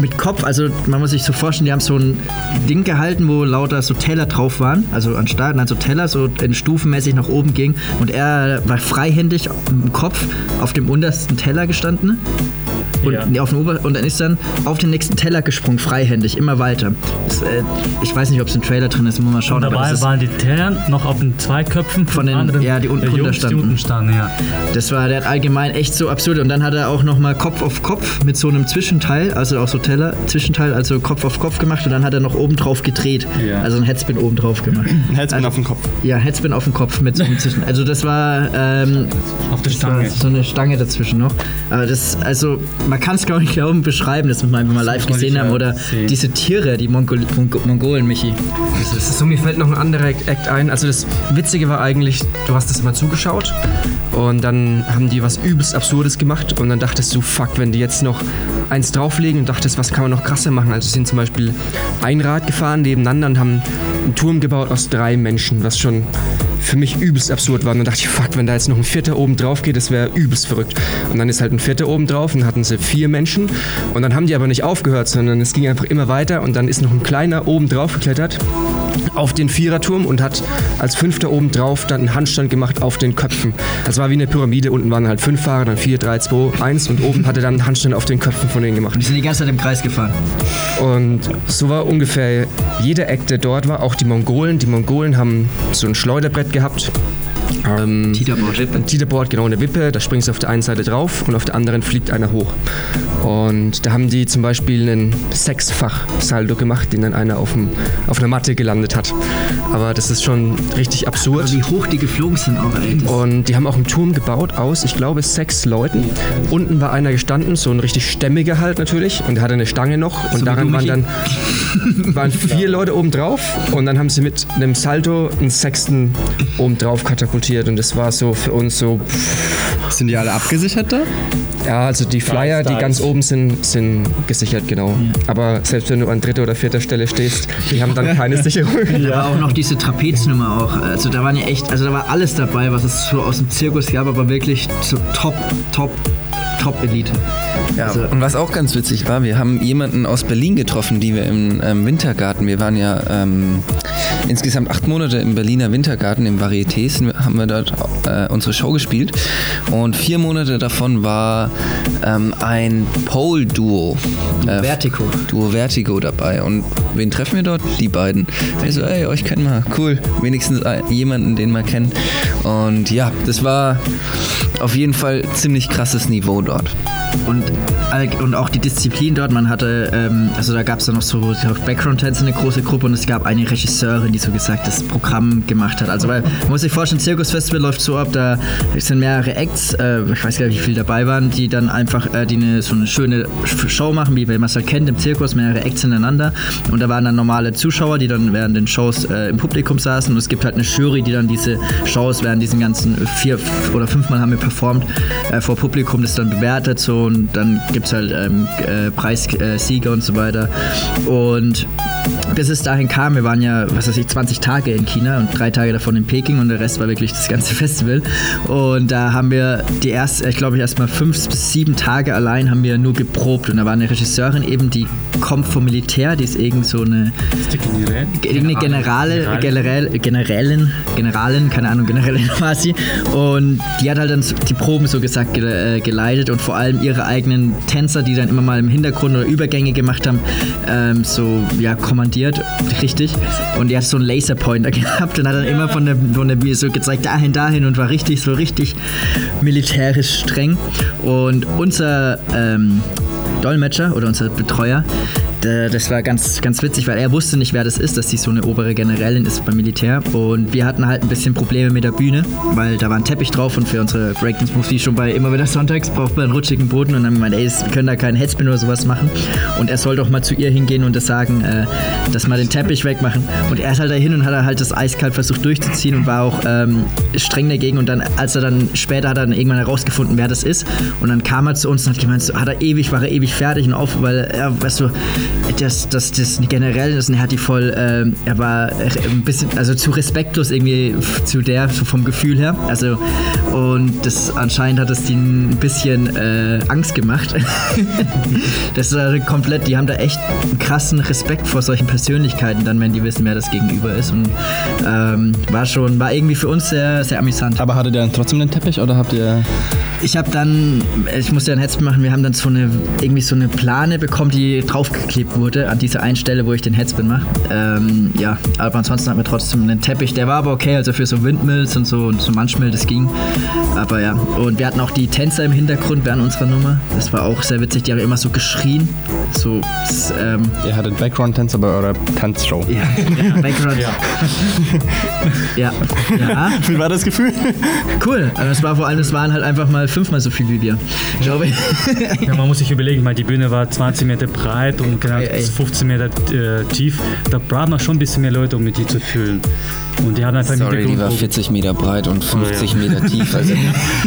mit Kopf, also man muss sich so vorstellen, die haben so ein Ding gehalten, wo lauter so Teller drauf waren, also an Start, dann so Teller so in stufenmäßig nach oben ging und er war freihändig im Kopf auf dem untersten Teller gestanden. Und, Ja. auf den Ober und dann ist dann auf den nächsten Teller gesprungen, freihändig, immer weiter. Das, äh, ich weiß nicht, ob es im Trailer drin ist, muss man mal schauen. Und dabei waren die Teller noch auf den zwei Köpfen Von den- anderen ja, die unten drunter Jungs, die standen. unten standen, ja. Das war der hat allgemein echt so absurd. Und dann hat er auch nochmal Kopf auf Kopf mit so einem Zwischenteil, also auch so Teller, Zwischenteil, also Kopf auf Kopf gemacht und dann hat er noch oben drauf gedreht. Ja. Also ein Headspin oben drauf gemacht. Ein Headspin also, auf den Kopf. Ja, Headspin auf den Kopf mit so einem Zwischen. Also das war ähm, Auf der Stange. so eine Stange dazwischen noch. Aber das, also man kann es gar nicht glauben, beschreiben, das muss man einfach mal live gesehen ich haben. Oder sehen. diese Tiere, die Mongol Mongo Mongolen, Michi. So, mir fällt noch ein anderer Act ein. Also das Witzige war eigentlich, du hast das immer zugeschaut und dann haben die was übelst Absurdes gemacht und dann dachtest du, fuck, wenn die jetzt noch eins drauflegen und dachtest, was kann man noch krasser machen? Also sie sind zum Beispiel ein Rad gefahren nebeneinander und haben einen Turm gebaut aus drei Menschen, was schon für mich übelst absurd war. Und dann dachte ich, fuck, wenn da jetzt noch ein vierter oben drauf geht, das wäre übelst verrückt. Und dann ist halt ein vierter oben drauf und hatten sie vier Menschen. Und dann haben die aber nicht aufgehört, sondern es ging einfach immer weiter und dann ist noch ein kleiner oben drauf geklettert auf den Viererturm und hat als Fünfter oben drauf dann einen Handstand gemacht auf den Köpfen. Das war wie eine Pyramide. Unten waren halt fünf Fahrer, dann vier, drei, zwei, eins und oben hat er dann einen Handstand auf den Köpfen von denen gemacht. die sind die ganze Zeit im Kreis gefahren. Und so war ungefähr jeder Act, der dort war, auch die Mongolen. Die Mongolen haben so ein Schleuderbrett gehabt. Ähm, Teeterboard. ein Teeterboard, genau, eine Wippe. Da springst du auf der einen Seite drauf und auf der anderen fliegt einer hoch. Und da haben die zum Beispiel einen Sechsfach-Saldo gemacht, den dann einer auf, dem, auf einer Matte gelandet hat. Aber das ist schon richtig absurd. Aber wie hoch die geflogen sind auch, ey. Und die haben auch einen Turm gebaut aus, ich glaube, sechs Leuten. Unten war einer gestanden, so ein richtig stämmiger halt natürlich. Und der hatte eine Stange noch. Und wie daran waren dann waren vier Leute oben drauf. Und dann haben sie mit einem Salto einen sechsten oben drauf katapultiert. Und das war so für uns so, Sind die alle abgesichert da? ja, also die Flyer, die ganz oben sind, sind gesichert, genau. Aber selbst wenn du an dritter oder vierter Stelle stehst, die haben dann keine Sicherung. Da war auch noch diese Trapeznummer auch. Also da waren ja echt, also da war alles dabei, was es so aus dem Zirkus gab, aber wirklich so top, top, top Elite. Ja, Also- und was auch ganz witzig war, wir haben jemanden aus Berlin getroffen, die wir im ähm, Wintergarten, wir waren ja ähm, insgesamt acht Monate im Berliner Wintergarten, im Varieté, sind, haben wir dort äh, unsere Show gespielt und vier Monate davon war ähm, ein Pole-Duo. Äh, Vertigo. Duo Vertigo dabei. Und wen treffen wir dort? Die beiden. Wir so, ey, euch kennen wir. Cool. Wenigstens ein- jemanden, den wir kennen. Und ja, das war auf jeden Fall ziemlich krasses Niveau dort. Und, und auch die Disziplin dort, man hatte, ähm, also da gab es dann noch so Background-Tänzer, eine große Gruppe und es gab eine Regisseurin, die so gesagt das Programm gemacht hat. Also weil, man muss sich vorstellen, Zirkusfestival läuft so ab, da sind mehrere Acts, äh, ich weiß gar nicht, wie viele dabei waren, die dann einfach äh, die eine, so eine schöne Show machen, wie man es halt kennt im Zirkus, mehrere Acts ineinander und da waren dann normale Zuschauer, die dann während den Shows äh, im Publikum saßen und es gibt halt eine Jury, die dann diese Shows während diesen ganzen vier oder fünfmal haben wir performt äh, vor Publikum das dann bewertet so und dann gibt es halt ähm, äh, Preissieger äh, und so weiter und bis es dahin kam, wir waren ja, was weiß ich, 20 Tage in China und drei Tage davon in Peking und der Rest war wirklich das ganze Festival. Und da haben wir die erste, ich glaube, erst mal fünf bis sieben Tage allein haben wir nur geprobt. Und da war eine Regisseurin eben, die kommt vom Militär, die ist irgend so eine eine Generale, General, Generälin, Generalin, keine Ahnung, Generälin quasi. Und die hat halt dann die Proben so gesagt ge äh, geleitet und vor allem ihre eigenen Tänzer, die dann immer mal im Hintergrund oder Übergänge gemacht haben, ähm, so ja kommandiert, richtig. Und die hat so einen Laserpointer gehabt und hat dann immer von der, von der Bühne so gezeigt, dahin, dahin und war richtig, so richtig militärisch streng. Und unser ähm, Dolmetscher oder unser Betreuer, das war ganz, ganz witzig, weil er wusste nicht, wer das ist, dass sie so eine obere Generälin ist beim Militär. Und wir hatten halt ein bisschen Probleme mit der Bühne, weil da war ein Teppich drauf und für unsere Breakdance-Moves, schon bei immer wieder sonntags, braucht man einen rutschigen Boden. Und dann haben wir gemeint, ey, wir können da keinen Headspin oder sowas machen. Und er soll doch mal zu ihr hingehen und das sagen, äh, dass wir den Teppich wegmachen. Und er ist halt dahin und hat halt das eiskalt versucht durchzuziehen und war auch ähm, streng dagegen. Und dann, als er dann später hat er dann irgendwann herausgefunden, wer das ist. Und dann kam er zu uns und hat gemeint, so, hat er ewig, war er ewig fertig und auf, weil er, weißt du, das, das, das generell er hat die voll, ähm, er war ein bisschen, also zu respektlos irgendwie zu der, vom Gefühl her. Also, und das anscheinend hat es ihnen ein bisschen äh, Angst gemacht. das ist komplett, die haben da echt einen krassen Respekt vor solchen Persönlichkeiten, dann, wenn die wissen, wer das Gegenüber ist. Und ähm, war schon, war irgendwie für uns sehr, sehr amüsant. Aber hattet ihr dann trotzdem den Teppich oder habt ihr. Ich habe dann, ich musste ja ein Headspin machen, wir haben dann so eine, irgendwie so eine Plane bekommen, die draufgeklebt wurde an diese einen Stelle, wo ich den Headspin mache. Ähm, ja, aber ansonsten hatten wir trotzdem einen Teppich, der war aber okay, also für so Windmills und so und so Manchmill, das ging. Aber ja, und wir hatten auch die Tänzer im Hintergrund während unserer Nummer. Das war auch sehr witzig, die haben immer so geschrien. So, das, ähm, Ihr hattet Background-Tänzer bei eurer Tanzshow. ja, ja, Background. Ja. ja. ja. Wie war das Gefühl? Cool. Aber es war vor allem, es waren halt einfach mal fünfmal so viel wie wir. Ich glaube. Ja, man muss sich überlegen, weil die Bühne war 20 Meter breit und genau Ey, ey. 15 Meter äh, tief. Da braucht man schon ein bisschen mehr Leute, um mit die zu füllen. Und die hatten einfach Sorry, die war so- 40 Meter breit und 50 Meter tief. Also, Also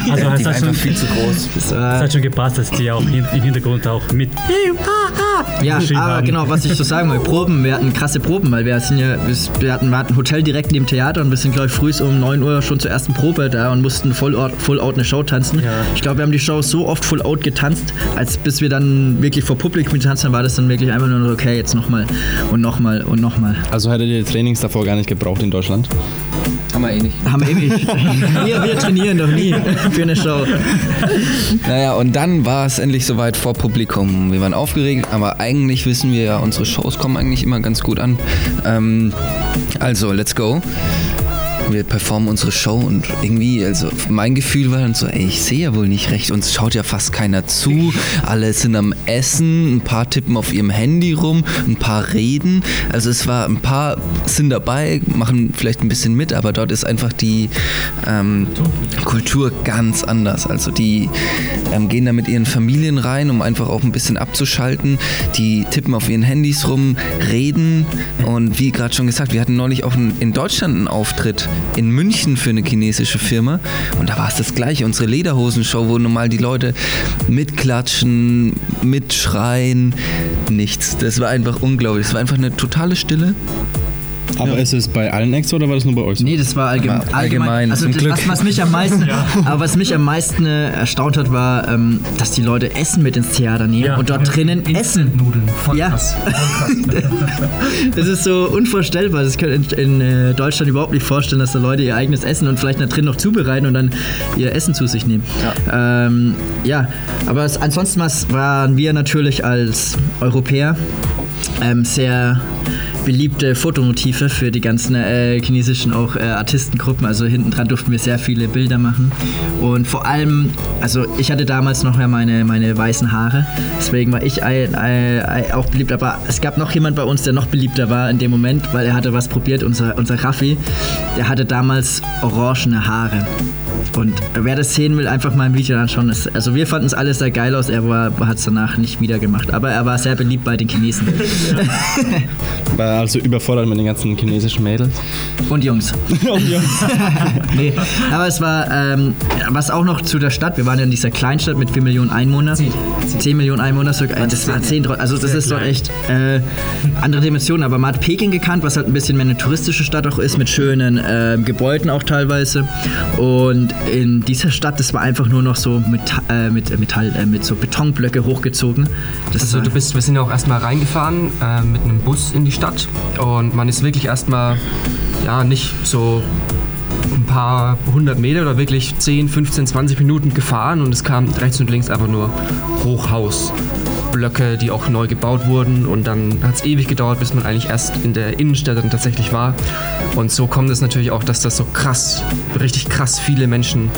die es war hat, einfach schon, viel zu groß. Es hat schon gepasst, dass die auch im Hintergrund auch mit. ja, aber haben. genau, was ich so sagen will, Proben, wir hatten krasse Proben, weil wir sind ja, wir, hatten, wir hatten ein Hotel direkt neben dem Theater und wir sind, glaube ich, früh um 9 Uhr schon zur ersten Probe da und mussten full out, full out eine Show tanzen. Ja. Ich glaube, wir haben die Show so oft full out getanzt, als bis wir dann wirklich vor Publikum getanzt haben, war das dann wirklich einfach nur okay, jetzt nochmal und nochmal und nochmal. Also hättet ihr Trainings davor gar nicht gebraucht in Deutschland? Haben wir eh nicht. Haben wir ewig. wir, wir trainieren doch nie für eine Show. Naja, und dann war es endlich soweit vor Publikum. Wir waren aufgeregt, aber eigentlich wissen wir ja, unsere Shows kommen eigentlich immer ganz gut an. Ähm, also, let's go. Wir performen unsere Show und irgendwie, also mein Gefühl war dann so, ey, ich sehe ja wohl nicht recht, uns schaut ja fast keiner zu, alle sind am Essen, ein paar tippen auf ihrem Handy rum, ein paar reden, also es war, ein paar sind dabei, machen vielleicht ein bisschen mit, aber dort ist einfach die ähm, Kultur ganz anders, also die ähm, gehen da mit ihren Familien rein, um einfach auch ein bisschen abzuschalten, die tippen auf ihren Handys rum, reden. Und wie gerade schon gesagt, wir hatten neulich auch in- in Deutschland einen Auftritt in München für eine chinesische Firma und da war es das gleiche, unsere Lederhosenshow, wo normal die Leute mitklatschen, mitschreien, nichts. Das war einfach unglaublich. Es war einfach eine totale Stille. Aber ist es bei allen Acts oder war das nur bei euch so? Nee, das war allgemein. Aber allgemein, also zum das, Glück. was, was mich am meisten, aber was mich am meisten äh, erstaunt hat, war, ähm, dass die Leute Essen mit ins Theater nehmen Ja. und dort drinnen essen. Nudeln, voll Ja. krass. Voll krass. Das ist so unvorstellbar. Das können in, in äh, Deutschland überhaupt nicht vorstellen, dass da Leute ihr eigenes Essen und vielleicht da drin noch zubereiten und dann ihr Essen zu sich nehmen. Ja, ähm, ja aber es, ansonsten waren wir natürlich als Europäer ähm, sehr beliebte Fotomotive für die ganzen äh, chinesischen auch äh, Artistengruppen. Also hinten dran durften wir sehr viele Bilder machen. Und vor allem also ich hatte damals noch ja meine, meine weißen Haare, deswegen war ich ein, auch beliebt, aber es gab noch jemand bei uns, der noch beliebter war in dem Moment, weil er hatte was probiert, unser, unser Raffi, der hatte damals orangene Haare. Und wer das sehen will, einfach mal ein Video anschauen. Also wir fanden es alles sehr geil aus, er hat es danach nicht wieder gemacht. Aber er war sehr beliebt bei den Chinesen. War also überfordert mit den ganzen chinesischen Mädels. Und Jungs. nee, aber es war, ähm, was auch noch zu der Stadt, wir waren ja in dieser Kleinstadt mit 4 Millionen Einwohnern. 10, Millionen Einwohner sogar, äh, das war 10, Dro- also das ist dort echt äh, andere Dimensionen. Aber man hat Peking gekannt, was halt ein bisschen mehr eine touristische Stadt auch ist, mit schönen äh, Gebäuden auch teilweise. Und in dieser Stadt, das war einfach nur noch so mit, äh, mit, Metall, äh, mit so Betonblöcke hochgezogen. Das Also du bist, wir sind ja auch erstmal reingefahren äh, mit einem Bus in die Stadt und man ist wirklich erstmal ja nicht so ein paar hundert Meter oder wirklich 10, 15, 20 Minuten gefahren und es kam rechts und links einfach nur Hochhaus. Blöcke, die auch neu gebaut wurden und dann hat es ewig gedauert, bis man eigentlich erst in der Innenstadt dann tatsächlich war. Und so kommt es natürlich auch, dass das so krass, richtig krass viele Menschen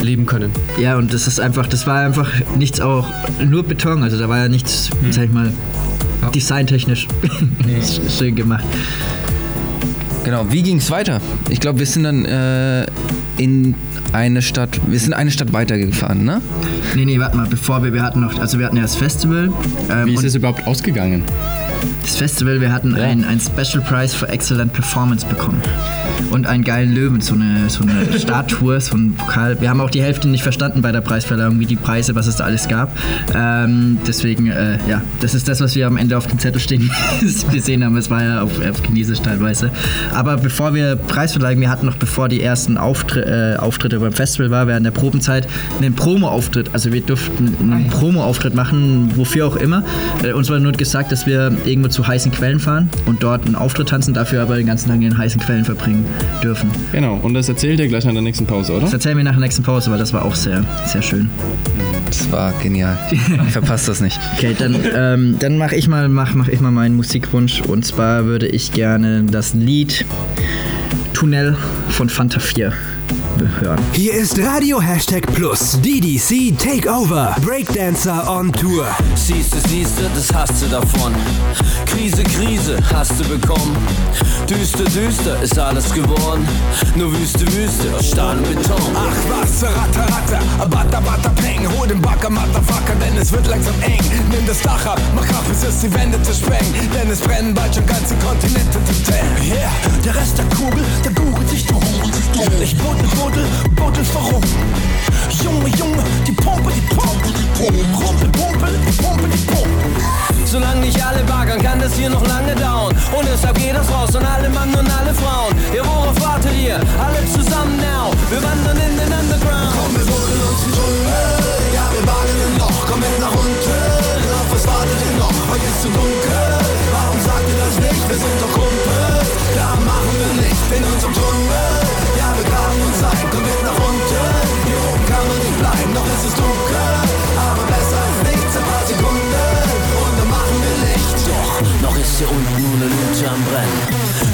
leben können. ja, und das ist einfach, das war einfach nichts auch, nur Beton. Also da war ja nichts, sag ich mal, designtechnisch schön gemacht. Genau, wie ging es weiter? Ich glaube, wir sind dann äh, in eine Stadt, wir sind eine Stadt weitergefahren, ne? Nee, nee, warte mal, bevor wir, wir hatten noch, also wir hatten ja das Festival. Ähm, Wie ist es überhaupt ausgegangen? das Festival, wir hatten einen, einen Special Prize für Excellent Performance bekommen. Und einen geilen Löwen, so eine, so eine Statue, so ein Pokal. Wir haben auch die Hälfte nicht verstanden bei der Preisverleihung, wie die Preise, was es da alles gab. Ähm, deswegen, äh, ja, das ist das, was wir am Ende auf dem Zettel stehen gesehen haben. Es war ja auf, auf Chinesisch teilweise. Aber bevor wir Preisverleihung, wir hatten noch, bevor die ersten Auftri äh, Auftritte beim Festival war, während der Probenzeit einen Promo-Auftritt. Also wir durften einen Promo-Auftritt machen, wofür auch immer. Äh, uns war nur gesagt, dass wir irgendwo zu heißen Quellen fahren und dort einen Auftritt tanzen, dafür aber den ganzen Tag in den heißen Quellen verbringen dürfen. Genau, und das erzählt ihr gleich nach der nächsten Pause, oder? Das erzählen wir nach der nächsten Pause, weil das war auch sehr, sehr schön. Das war genial. Verpasst das nicht. Okay, dann, ähm, dann mache ich, mal- mach, mach ich mal meinen Musikwunsch. Und zwar würde ich gerne das Lied Tunnel von Fanta 4 hören. Hier ist Radio Hashtag Plus, DDC Takeover, Breakdancer on Tour. Siehste, siehste, das hast du davon. Krise, Krise hast du bekommen. Düster, düster ist alles geworden. Nur Wüste, Wüste aus Stahl und Beton. Ach was, ratter, ratter, bata, bata, peng. Hol den Bagger, Motherfucker, denn es wird langsam eng. Nimm das Dach ab, mach bis es die Wände zersprengen. Denn es brennen bald schon ganze Kontinente zu. Yeah, der Rest der Kugel, der googelt drum. Ich buddel, buddel, buddel warum? Junge, Junge, die Pumpe, die Pumpe, die Pumpe. Rumpel, Pumpel, die Pumpe, die Pumpe. Solange nicht alle baggern, kann das hier noch lange dauern. Und deshalb geht das raus an alle Mann und alle Frauen. Ja, worauf wartet ihr? Alle zusammen now. Wir wandern in den Underground. Komm, wir buddeln uns in Dschungel. Ja, wir baden im Loch, komm mit nach unten. Auf was wartet ihr noch? Heute ist zu dunkel. Warum sagt ihr das nicht? Wir sind doch Kumpels. Klar machen wir nicht in unserem Tunnel. Noch ist es dunkel. Aber besser als nichts, ein paar Sekunden. Und dann machen wir Licht. Doch, noch ist hier unten nur eine Lute am Brennen.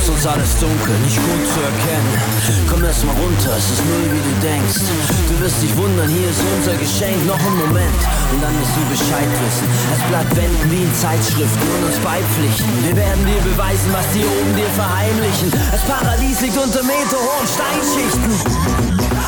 Sonst alles dunkel, nicht gut zu erkennen. Komm erst mal runter, es ist null wie du denkst. Du wirst dich wundern, hier ist unser Geschenk. Noch ein Moment und dann wirst du Bescheid wissen. Es bleibt wenden wie in Zeitschriften und uns beipflichten. Wir werden dir beweisen, was die oben dir verheimlichen. Das Paradies liegt unter meterhohen Steinschichten.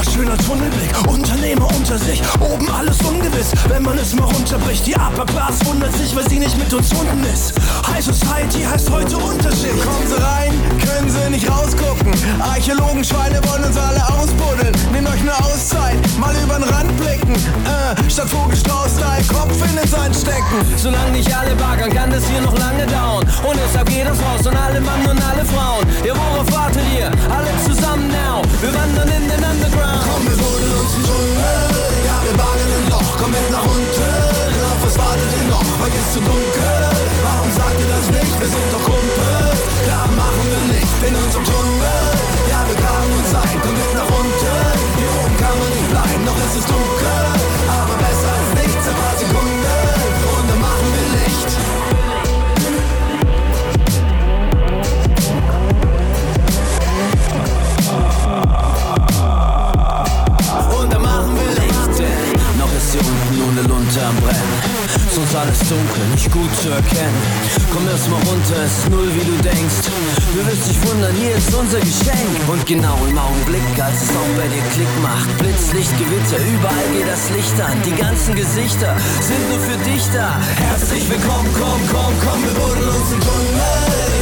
Wunderschöner Tunnelblick, Unternehmer unter sich, oben alles ungewiss, wenn man es mal runterbricht. Die Upper Class wundert sich, weil sie nicht mit uns unten ist. High Society heißt heute Unterschicht. Kommen sie rein, können sie nicht rausgucken. Archäologen, Schweine wollen uns alle ausbuddeln. Nehmt euch eine Auszeit, mal über den Rand blicken. Äh, statt Vogelstrauß-Style, Kopf in den Sand stecken. Solange nicht alle baggern, kann das hier noch lange dauern. Und deshalb geht das raus an alle Mann und alle Frauen. Ja, worauf wartet ihr? Alle zusammen now. Wir wandern in den Underground. Komm, wir buddeln uns in Dschungel. Ja, wir baden im Loch, komm mit nach unten. Auf was wartet ihr noch? Heute ist zu dunkel. Warum sagt ihr das nicht? Wir sind doch Kumpels. Klar machen wir Licht in unserem Tunnel. Ja, wir graben uns ein, komm mit nach unten. Hier oben kann man nicht bleiben, noch ist es dunkel. Sonst alles dunkel, nicht gut zu erkennen. Komm erst mal runter, ist null wie du denkst. Du wirst dich wundern, hier ist unser Geschenk. Und genau im Augenblick, als es auch bei dir Klick macht, Blitz, Licht, Gewitter, überall geht das Licht an. Die ganzen Gesichter sind nur für dich da. Herzlich willkommen, komm, komm, komm, wir buddeln uns im Tunnel.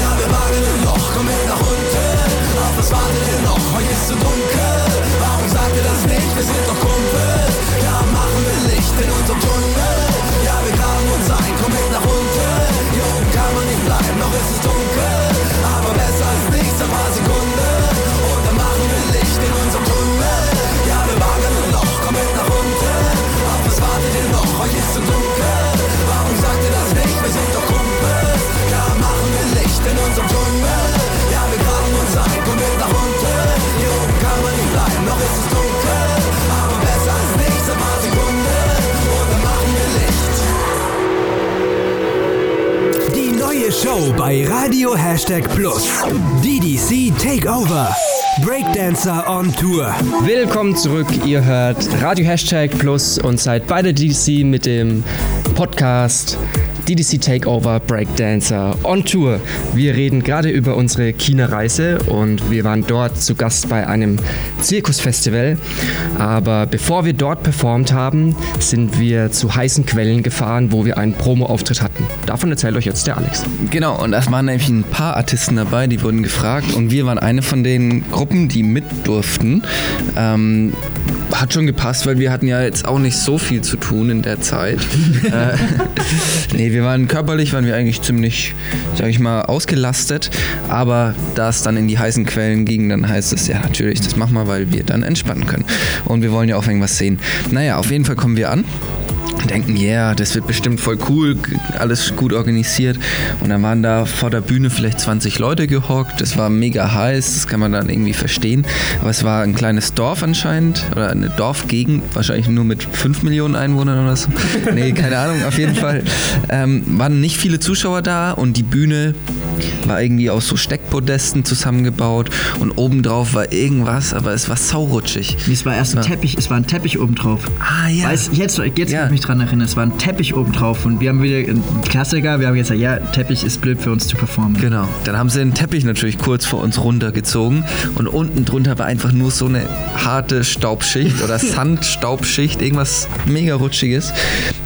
Ja, wir wagen ein Loch, komm mit nach unten. Auf was wartet ihr noch? Heute ist zu dunkel. Warum sagt ihr das nicht? Wir sind doch Kumpel. Show bei Radio Hashtag Plus. DDC Takeover. Breakdancer on Tour. Willkommen zurück. Ihr hört Radio Hashtag Plus und seid bei der DDC mit dem Podcast DDC Takeover Breakdancer on Tour. Wir reden gerade über unsere China-Reise und wir waren dort zu Gast bei einem Zirkusfestival. Aber bevor wir dort performt haben, sind wir zu heißen Quellen gefahren, wo wir einen Promo-Auftritt hatten. Davon erzählt euch jetzt der Alex. Genau, und es waren nämlich ein paar Artisten dabei, die wurden gefragt und wir waren eine von den Gruppen, die mit durften. Ähm, hat schon gepasst, weil wir hatten ja jetzt auch nicht so viel zu tun in der Zeit. äh, nee, wir waren körperlich, waren wir eigentlich ziemlich, sag ich mal, ausgelastet. Aber da es dann in die heißen Quellen ging, dann heißt es ja natürlich, das machen wir, weil wir dann entspannen können. Und wir wollen ja auch irgendwas sehen. Naja, auf jeden Fall kommen wir an denken, ja, yeah, das wird bestimmt voll cool, alles gut organisiert. Und dann waren da vor der Bühne vielleicht 20 Leute gehockt. Das war mega heiß, das kann man dann irgendwie verstehen. Aber es war ein kleines Dorf anscheinend oder eine Dorfgegend, wahrscheinlich nur mit 5 Millionen Einwohnern oder so. Nee, keine Ahnung, auf jeden Fall. Ähm, waren nicht viele Zuschauer da und die Bühne war irgendwie aus so Steckpodesten zusammengebaut und obendrauf war irgendwas, aber es war saurutschig. Es war erst ein. Teppich, es war ein Teppich obendrauf. Ah ja. Weiß, jetzt jetzt Ja. ich mich dran erinnern, es war ein Teppich obendrauf und wir haben wieder einen Klassiker, wir haben gesagt, ja, Teppich ist blöd für uns zu performen. Genau. Dann haben sie den Teppich natürlich kurz vor uns runtergezogen und unten drunter war einfach nur so eine harte Staubschicht oder Sandstaubschicht, irgendwas mega rutschiges.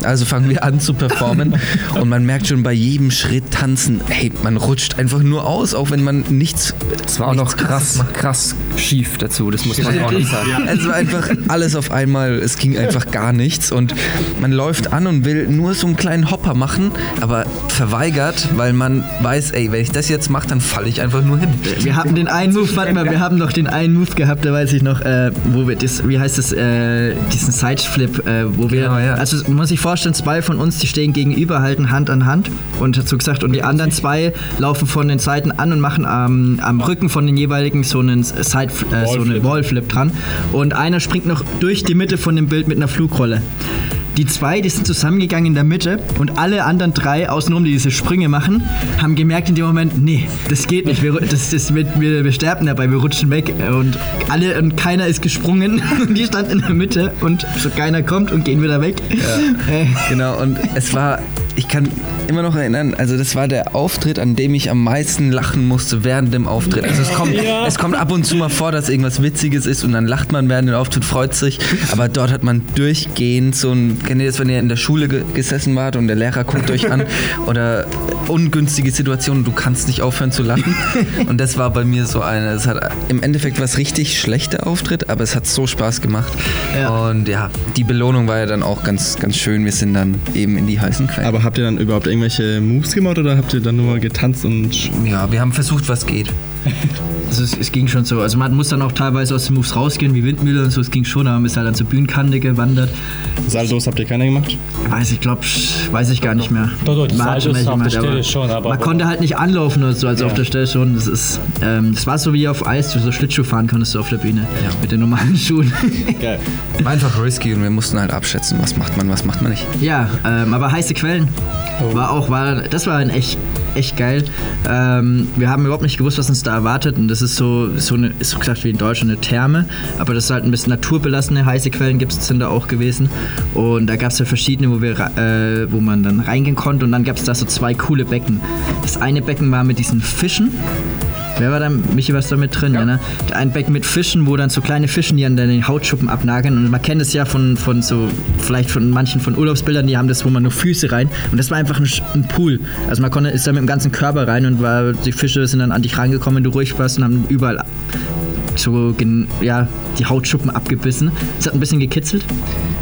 Also fangen wir an zu performen und man merkt schon bei jedem Schritt tanzen, hey, man rutscht einfach nur aus, auch wenn man nichts. Es war auch noch krass, krass schief dazu, das muss man auch noch sagen. Es war einfach alles auf einmal, es ging einfach gar nichts und man läuft an und will nur so einen kleinen Hopper machen, aber verweigert, weil man weiß, ey, wenn ich das jetzt mache, dann falle ich einfach nur hin. Wir hatten den einen Move, warte mal, wir haben noch den einen Move gehabt, da weiß ich noch, äh, wo wir das, wie heißt das, äh, diesen Sideflip, äh, wo wir, Genau, ja. also man muss sich vorstellen, zwei von uns, die stehen gegenüber, halten Hand an Hand und dazu gesagt, und die anderen zwei laufen von den Seiten an und machen am am Rücken von den jeweiligen so einen Side, äh, so einen Wallflip dran und einer springt noch durch die Mitte von dem Bild mit einer Flugrolle. Die zwei, die sind zusammengegangen in der Mitte und alle anderen drei außenrum, die diese Sprünge machen, haben gemerkt in dem Moment, nee, das geht nicht, wir, das, das, wir, wir, sterben dabei, wir rutschen weg. Und alle und keiner ist gesprungen. Und die stand in der Mitte. Und so keiner kommt und gehen wieder weg. Äh, Genau, und es war, ich kann immer noch erinnern, also das war der Auftritt, an dem ich am meisten lachen musste während dem Auftritt. Also es kommt, es kommt ab und zu mal vor, dass irgendwas Witziges ist und dann lacht man während dem Auftritt, freut sich, aber dort hat man durchgehend so ein, kennt ihr das, wenn ihr in der Schule ge gesessen wart und der Lehrer guckt euch an oder ungünstige Situationen, du kannst nicht aufhören zu lachen und das war bei mir so eine, es hat im Endeffekt was richtig schlechter Auftritt, aber es hat so Spaß gemacht Ja. und ja, die Belohnung war ja dann auch ganz, ganz schön, wir sind dann eben in die heißen Quellen. Aber habt ihr dann überhaupt irgendwelche Moves gemacht oder habt ihr dann nur getanzt und Ja, wir haben versucht, was geht. Also es, es ging schon so. Also man muss dann auch teilweise aus den Moves rausgehen, wie Windmühle und so. Es ging schon, aber man ist halt dann zur Bühnenkante gewandert. Saldos habt ihr keine gemacht? Weiß ich, glaube, weiß ich gar nicht mehr. Doch, doch, die welche auf der Stelle schon, aber- man konnte halt nicht anlaufen oder so, also Ja. auf der Stelle schon. Das ist, ähm, das war so wie auf Eis, du so Schlittschuh fahren konntest du auf der Bühne mit den normalen Schuhen. Geil. War einfach risky und wir mussten halt abschätzen, was macht man, was macht man nicht. ja, ähm, aber heiße Quellen war auch, war, das war ein echt echt geil. Ähm, wir haben überhaupt nicht gewusst, was uns da erwartet. Und das ist so, so eine, ist so gesagt wie in Deutschland eine Therme. Aber das ist halt ein bisschen naturbelassene heiße Quellen gibt es sind da auch gewesen. Und da gab es ja verschiedene, wo, wir, äh, wo man dann reingehen konnte. Und dann gab es da so zwei coole Becken. Das eine Becken war mit diesen Fischen. Wer war da? Michi, was da mit drin? Ja. ne? Ein Becken mit Fischen, wo dann so kleine Fischen, die an den Hautschuppen abnageln. Und man kennt es ja von, von so, vielleicht von manchen von Urlaubsbildern, die haben das, wo man nur Füße rein. Und das war einfach ein, ein Pool. Also man konnte, ist da mit dem ganzen Körper rein und war, die Fische sind dann an dich rangekommen, wenn du ruhig warst und haben überall so, ja, die Hautschuppen abgebissen. Es hat ein bisschen gekitzelt.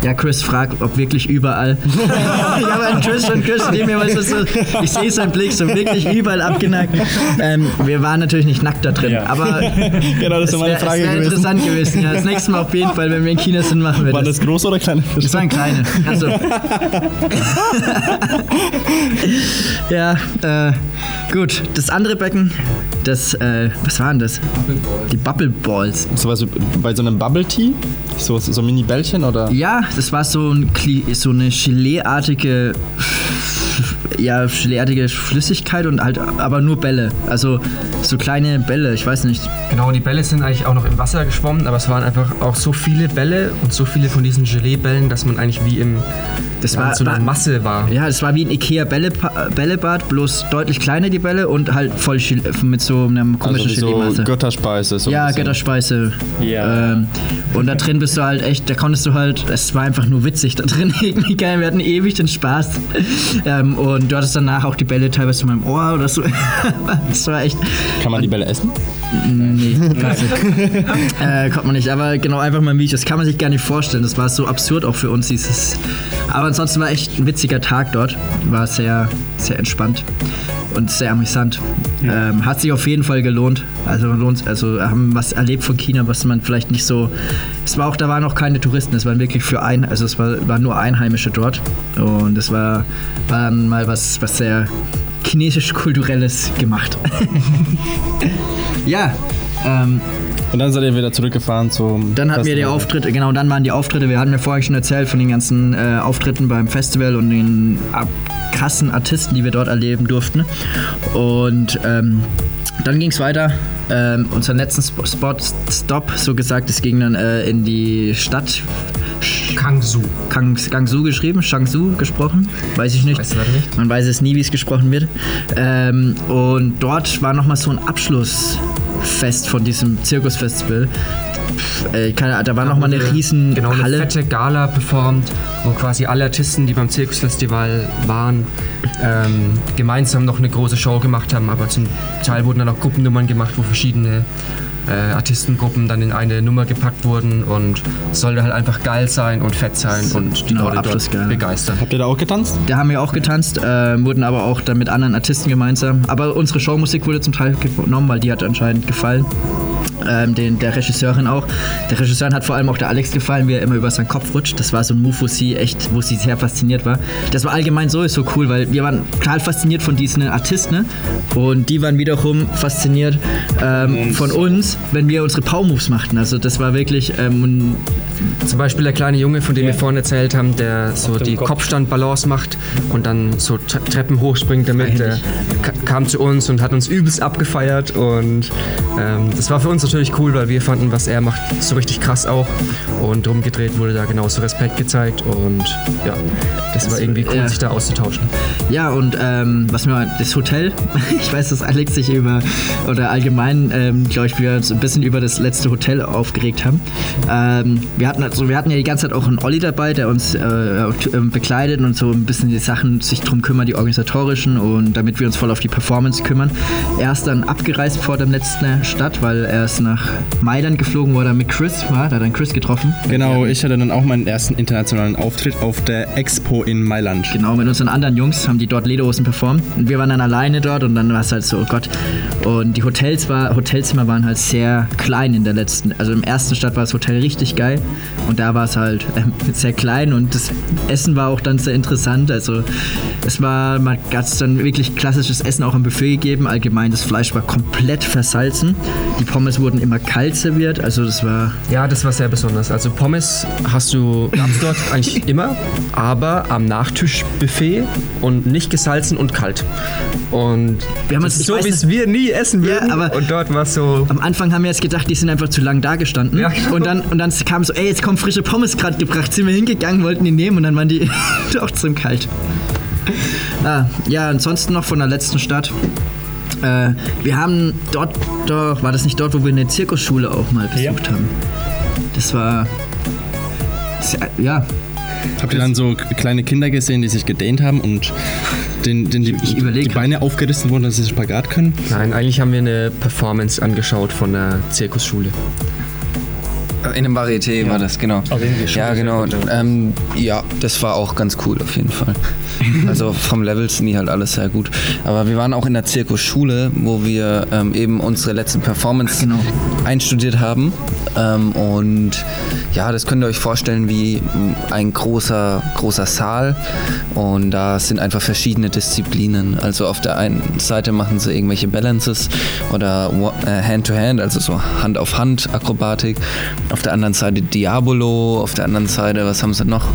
Ja, Chris fragt, ob wirklich überall. ich habe einen Chris und Chris neben mir, weil es so, ich sehe seinen Blick so wirklich überall abgenackt. Ähm, wir waren natürlich nicht nackt da drin, aber Genau, das es ist meine wäre Frage wär gewesen. interessant gewesen. Ja, das nächste Mal auf jeden Fall, wenn wir in China sind, machen wir Waren das. das große oder kleine Fische? Das waren kleine. Also. ja, äh, gut. Das andere Becken, das, äh, was waren das? Die Bubble Balls. Sowas wie bei so einem Bubble Tea? So, so Mini-Bällchen oder? Ja, das war so, ein, so eine Geleeartige, ja, Geleeartige Flüssigkeit und halt aber nur Bälle. Also so kleine Bälle, ich weiß nicht. Genau, die Bälle sind eigentlich auch noch im Wasser geschwommen, aber es waren einfach auch so viele Bälle und so viele von diesen Gelee-Bällen, dass man eigentlich wie im Das ja, war- so einer war- Masse war. Ja, es war wie ein Ikea Bällebad, bloß deutlich kleiner die Bälle und halt voll mit so einem komischen Also wie so Gelee-Masse. Götterspeise. So Ja, bisschen. Götterspeise. Ja. Ähm, und da drin bist du halt echt, da konntest du halt, es war einfach nur witzig da drin, irgendwie geil, wir hatten ewig den Spaß. Ähm, und du hattest danach auch die Bälle teilweise in meinem Ohr oder so. das war echt, Kann man die Bälle essen? nee, äh, konnte man nicht, aber genau, einfach mal ein Video, das kann man sich gar nicht vorstellen, das war so absurd auch für uns, dieses, aber ansonsten war echt ein witziger Tag dort, war sehr, sehr entspannt und sehr amüsant. Ähm, hat sich auf jeden Fall gelohnt. Also lohnt, also haben was erlebt von China, was man vielleicht nicht so. Es war auch, da waren auch keine Touristen, es waren wirklich für ein, also es war, waren nur Einheimische dort. Und es war, war dann mal was, was sehr chinesisch-kulturelles gemacht. ja, ähm, Und dann seid ihr wieder zurückgefahren zum. dann hatten wir die Festival. Auftritte, genau, dann waren die Auftritte. Wir hatten ja vorher schon erzählt von den ganzen äh, Auftritten beim Festival und den ab krassen Artisten, die wir dort erleben durften. Und ähm, dann ging es weiter. Ähm, unseren letzten Sp Spot, Stop, so gesagt, es ging dann äh, in die Stadt. Kangsu. Kang, Gangsu geschrieben, Shangsu gesprochen, weiß ich nicht. Weiß nicht. Man weiß es nie, wie es gesprochen wird. Ähm, und dort war nochmal so ein Abschlussfest von diesem Zirkusfestival. Äh, keine, da war nochmal eine riesen Genau, eine Halle. fette Gala performt, wo quasi alle Artisten, die beim Zirkusfestival waren, ähm, gemeinsam noch eine große Show gemacht haben. Aber zum Teil wurden dann auch Gruppennummern gemacht, wo verschiedene äh, Artistengruppen dann in eine Nummer gepackt wurden und es sollte halt einfach geil sein und fett sein und die Genau, Leute dort begeistern. Habt ihr da auch getanzt? Da haben wir auch getanzt, äh, wurden aber auch dann mit anderen Artisten gemeinsam. Aber unsere Showmusik wurde zum Teil genommen, weil die hat anscheinend gefallen. Ähm, den, der Regisseurin auch. Der Regisseurin hat vor allem auch der Alex gefallen, wie er immer über seinen Kopf rutscht. Das war so ein Move, wo sie echt, wo sie sehr fasziniert war. Das war allgemein sowieso cool, weil wir waren total fasziniert von diesen Artisten ne? und die waren wiederum fasziniert ähm, von uns, wenn wir unsere Pow-Moves machten. Also das war wirklich ähm, Zum Beispiel der kleine Junge, von dem wir vorhin erzählt haben, der so die Kopf. Kopfstand-Balance macht und dann so Tre- Treppen hochspringt damit. Der ka- kam zu uns und hat uns übelst abgefeiert und ähm, das war für uns natürlich cool, weil wir fanden, was er macht, so richtig krass auch und drum gedreht wurde da genauso Respekt gezeigt und ja, das war irgendwie cool, ja. sich da auszutauschen. Ja, und ähm, was mir das Hotel, ich weiß, dass Alex sich über, oder allgemein, ähm, glaube ich, wir uns ein bisschen über das letzte Hotel aufgeregt haben. Ähm, wir, hatten also, wir hatten ja die ganze Zeit auch einen Olli dabei, der uns äh, ähm, begleitet und so ein bisschen die Sachen sich drum kümmert, die organisatorischen und damit wir uns voll auf die Performance kümmern. Er ist dann abgereist vor der letzten Stadt, weil er ist nach Mailand geflogen, wo er mit Chris war, da hat er Chris getroffen. Genau, ich hatte dann auch meinen ersten internationalen Auftritt auf der Expo in Mailand. Genau, mit unseren anderen Jungs haben die dort Lederhosen performt. Und wir waren dann alleine dort und dann war es halt so, oh Gott. Und die Hotels war, Hotelzimmer waren halt sehr klein in der letzten. Also im ersten Stadt war das Hotel richtig geil. Und da war es halt ähm, sehr klein und das Essen war auch dann sehr interessant. Also es war, man hat es dann wirklich klassisches Essen auch am Buffet gegeben. Allgemein, das Fleisch war komplett versalzen. Die Pommes wurden wurden immer kalt serviert. Also das war Ja, das war sehr besonders. Also Pommes hast du gab's dort eigentlich immer, aber am Nachtischbuffet und nicht gesalzen und kalt. Und Wir haben uns- so, wie es wir nie essen Ja, würden. aber- und dort war es so. Am Anfang haben wir jetzt gedacht, die sind einfach zu lang dagestanden. Ja, genau. Und dann, und dann kam so, ey, jetzt kommen frische Pommes gerade gebracht. Sind wir hingegangen, wollten die nehmen und dann waren die trotzdem kalt. Ah, ja, ansonsten noch von der letzten Stadt. Äh, wir haben dort, doch, war das nicht dort, wo wir eine Zirkusschule auch mal besucht haben? Das war. sehr- Ja, Habt ihr dann so kleine Kinder gesehen, die sich gedehnt haben und den, den die, die Beine aufgerissen wurden, dass sie Spagat können? Nein, eigentlich haben wir eine Performance angeschaut von der Zirkusschule. In einem Varieté war das, genau. Ja, genau. Ähm, ja, das war auch ganz cool auf jeden Fall. Also vom Level sind die halt alles sehr gut. Aber wir waren auch in der Zirkusschule, wo wir ähm, eben unsere letzten Performance Genau. einstudiert haben. Ähm, und ja, das könnt ihr euch vorstellen wie ein großer, großer Saal. Und da sind einfach verschiedene Disziplinen. Also auf der einen Seite machen sie irgendwelche Balances oder äh, Hand-to-Hand, also so Hand-auf-Hand-Akrobatik. Auf der anderen Seite Diabolo, auf der anderen Seite, was haben sie noch?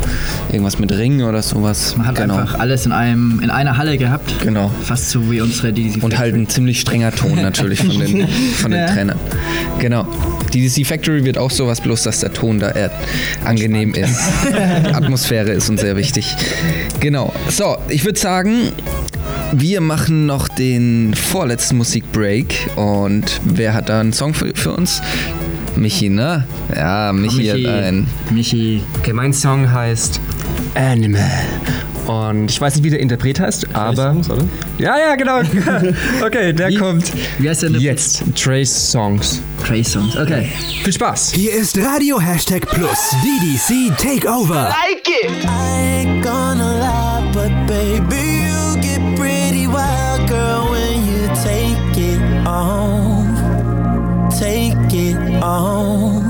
Irgendwas mit Ring oder sowas. man hat einfach alles in, einem, in einer Halle gehabt. Genau. Fast so wie unsere DDC Und halt ein ziemlich strenger Ton natürlich von den, von den Ja. Trainern. Genau. Die DC Factory wird auch sowas, bloß dass der Ton da eher angenehm ist. Die Atmosphäre ist uns sehr wichtig. Genau. So, ich würde sagen, wir machen noch den vorletzten Musikbreak. Und wer hat da einen Song für, für uns? Michi, ne? Ja, Michi, Michi. hat einen. Michi. Okay, mein Song heißt Animal. Und ich weiß nicht, wie der Interpret heißt, aber. Songs, oder? Ja, ja, genau. Okay, der kommt Wie heißt der denn? jetzt. Trace Songs. Trey Songs. Okay. Viel Spaß. Hier ist Radio Hashtag Plus DDC Takeover. I ain't gonna lie, but baby, you get pretty wild, girl, when you take it off. Take it off.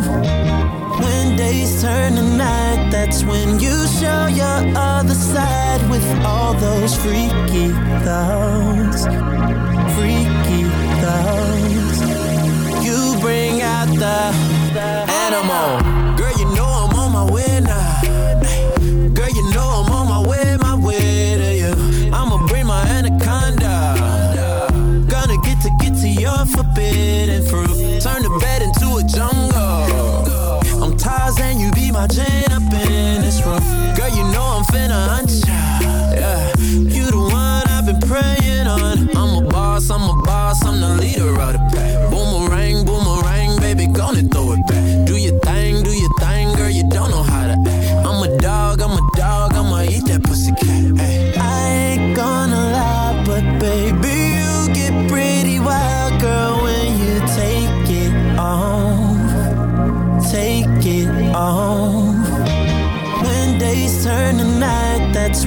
When days turn to night, that's when you show your other side with all those freaky thoughts. Freaky thoughts. You bring out the animal.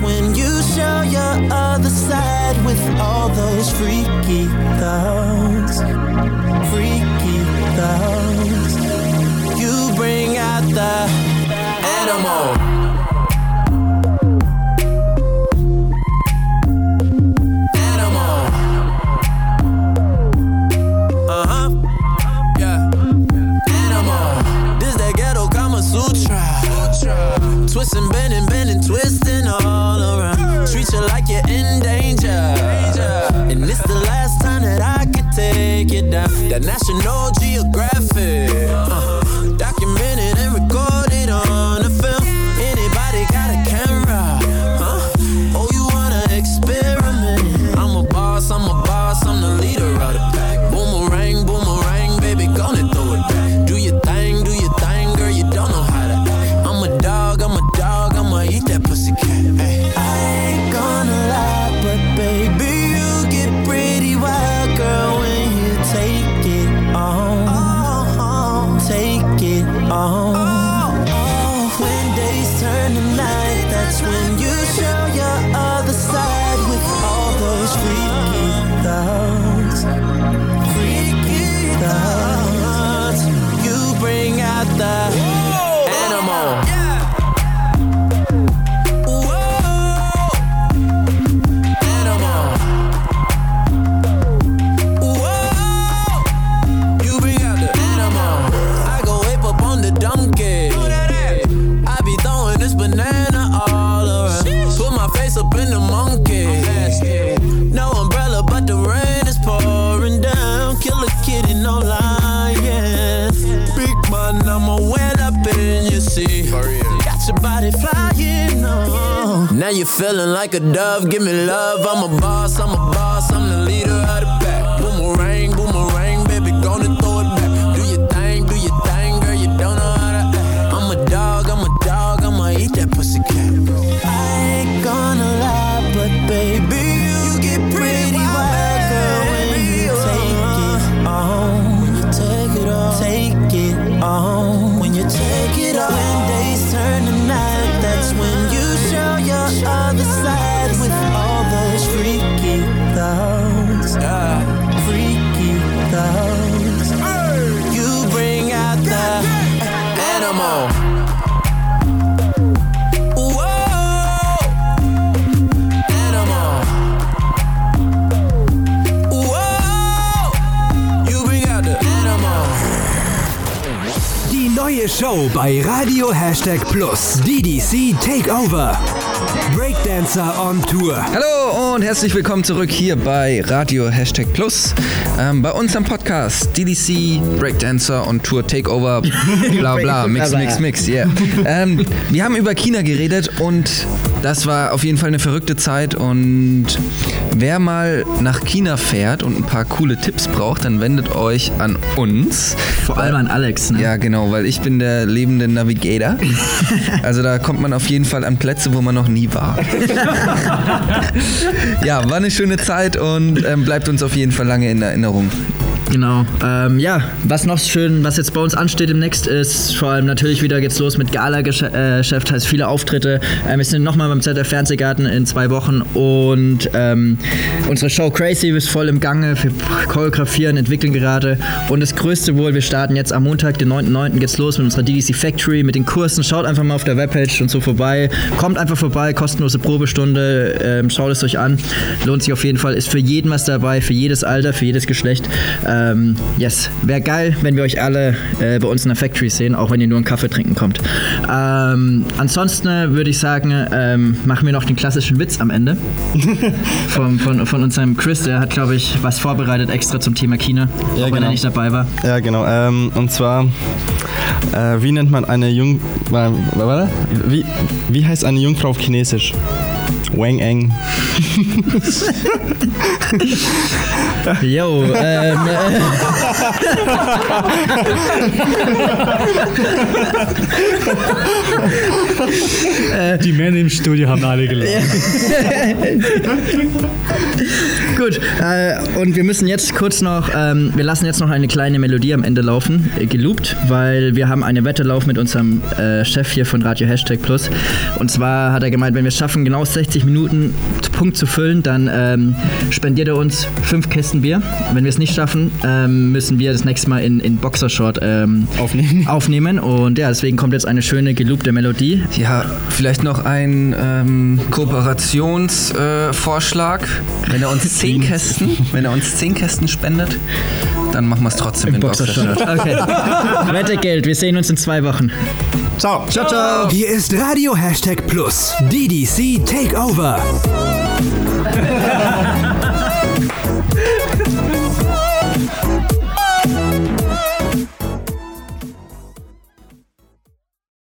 When you show your other side with all those freaky Twisting, bending, bending, twisting all around. Treat you like you're in danger. And it's the last time that I could take you down. That National Geographic. Face up in the monkey. No umbrella, but the rain is pouring down. Kill a kitty, no yeah. Big man, I'ma wet up in your sea. Got your body flying, no. Now you're feeling like a dove, give me love. I'm a boss, I'm a boss, neue Show bei Radio Hashtag Plus. DDC Takeover. Breakdancer on Tour. Hallo und herzlich willkommen zurück hier bei Radio Hashtag Plus. Ähm, bei uns am Podcast DDC, Breakdancer und Tour Takeover, bla bla, mix, mix, mix, yeah. ähm, wir haben über China geredet und das war auf jeden Fall eine verrückte Zeit und wer mal nach China fährt und ein paar coole Tipps braucht, dann wendet euch an uns. Vor allem an Alex, ne? Ja, genau, weil ich bin der lebende Navigator. Also da kommt man auf jeden Fall an Plätze, wo man noch nie war. ja, war eine schöne Zeit und ähm, bleibt uns auf jeden Fall lange in Erinnerung. Genau. Ähm, ja, was noch schön, was jetzt bei uns ansteht demnächst, ist vor allem natürlich wieder geht's los mit Gala-Geschäft, heißt viele Auftritte. Ähm, wir sind nochmal beim ZDF Fernsehgarten in zwei Wochen und ähm, unsere Show Crazy ist voll im Gange. Wir choreografieren, entwickeln gerade. Und das Größte wohl, wir starten jetzt am Montag, den 9.9. geht's los mit unserer DDC Factory, mit den Kursen. Schaut einfach mal auf der Webpage und so vorbei. Kommt einfach vorbei, kostenlose Probestunde. Ähm, schaut es euch an. Lohnt sich auf jeden Fall. Ist für jeden was dabei, für jedes Alter, für jedes Geschlecht. Ähm, yes, wäre geil, wenn wir euch alle äh, bei uns in der Factory sehen, auch wenn ihr nur einen Kaffee trinken kommt. Ähm, ansonsten würde ich sagen, ähm, machen wir noch den klassischen Witz am Ende. von, von, von unserem Chris, der hat, glaube ich, was vorbereitet extra zum Thema China, auch wenn genau. er nicht dabei war. Ja, genau. Ähm, und zwar, äh, wie nennt man eine Jung... Warte, wie, wie heißt eine Jungfrau auf Chinesisch? Wang Eng. Jo, ähm, Die Männer im Studio haben alle gelacht. Gut, äh, und wir müssen jetzt kurz noch, ähm, wir lassen jetzt noch eine kleine Melodie am Ende laufen, äh, geloopt, weil wir haben eine Wette laufen mit unserem äh, Chef hier von Radio Hashtag Plus. Und zwar hat er gemeint, wenn wir es schaffen, genau 60 Minuten Punkt zu füllen, dann ähm, spendiert er uns fünf Kästen Bier. Wenn wir es nicht schaffen, ähm, müssen wir das nächste Mal in, in Boxershort ähm, Aufnehmen. aufnehmen. Und ja, deswegen kommt jetzt eine schöne geloopte Melodie. Ja, vielleicht noch ein ähm, Kooperationsvorschlag. Äh, wenn er uns zehn Kästen, wenn er uns zehn Kästen spendet, dann machen wir es trotzdem in Boxershort. Okay. Wette Geld, wir sehen uns in zwei Wochen. Ciao. Ciao, ciao. Hier ist Radio Hashtag Plus. DDC Takeover.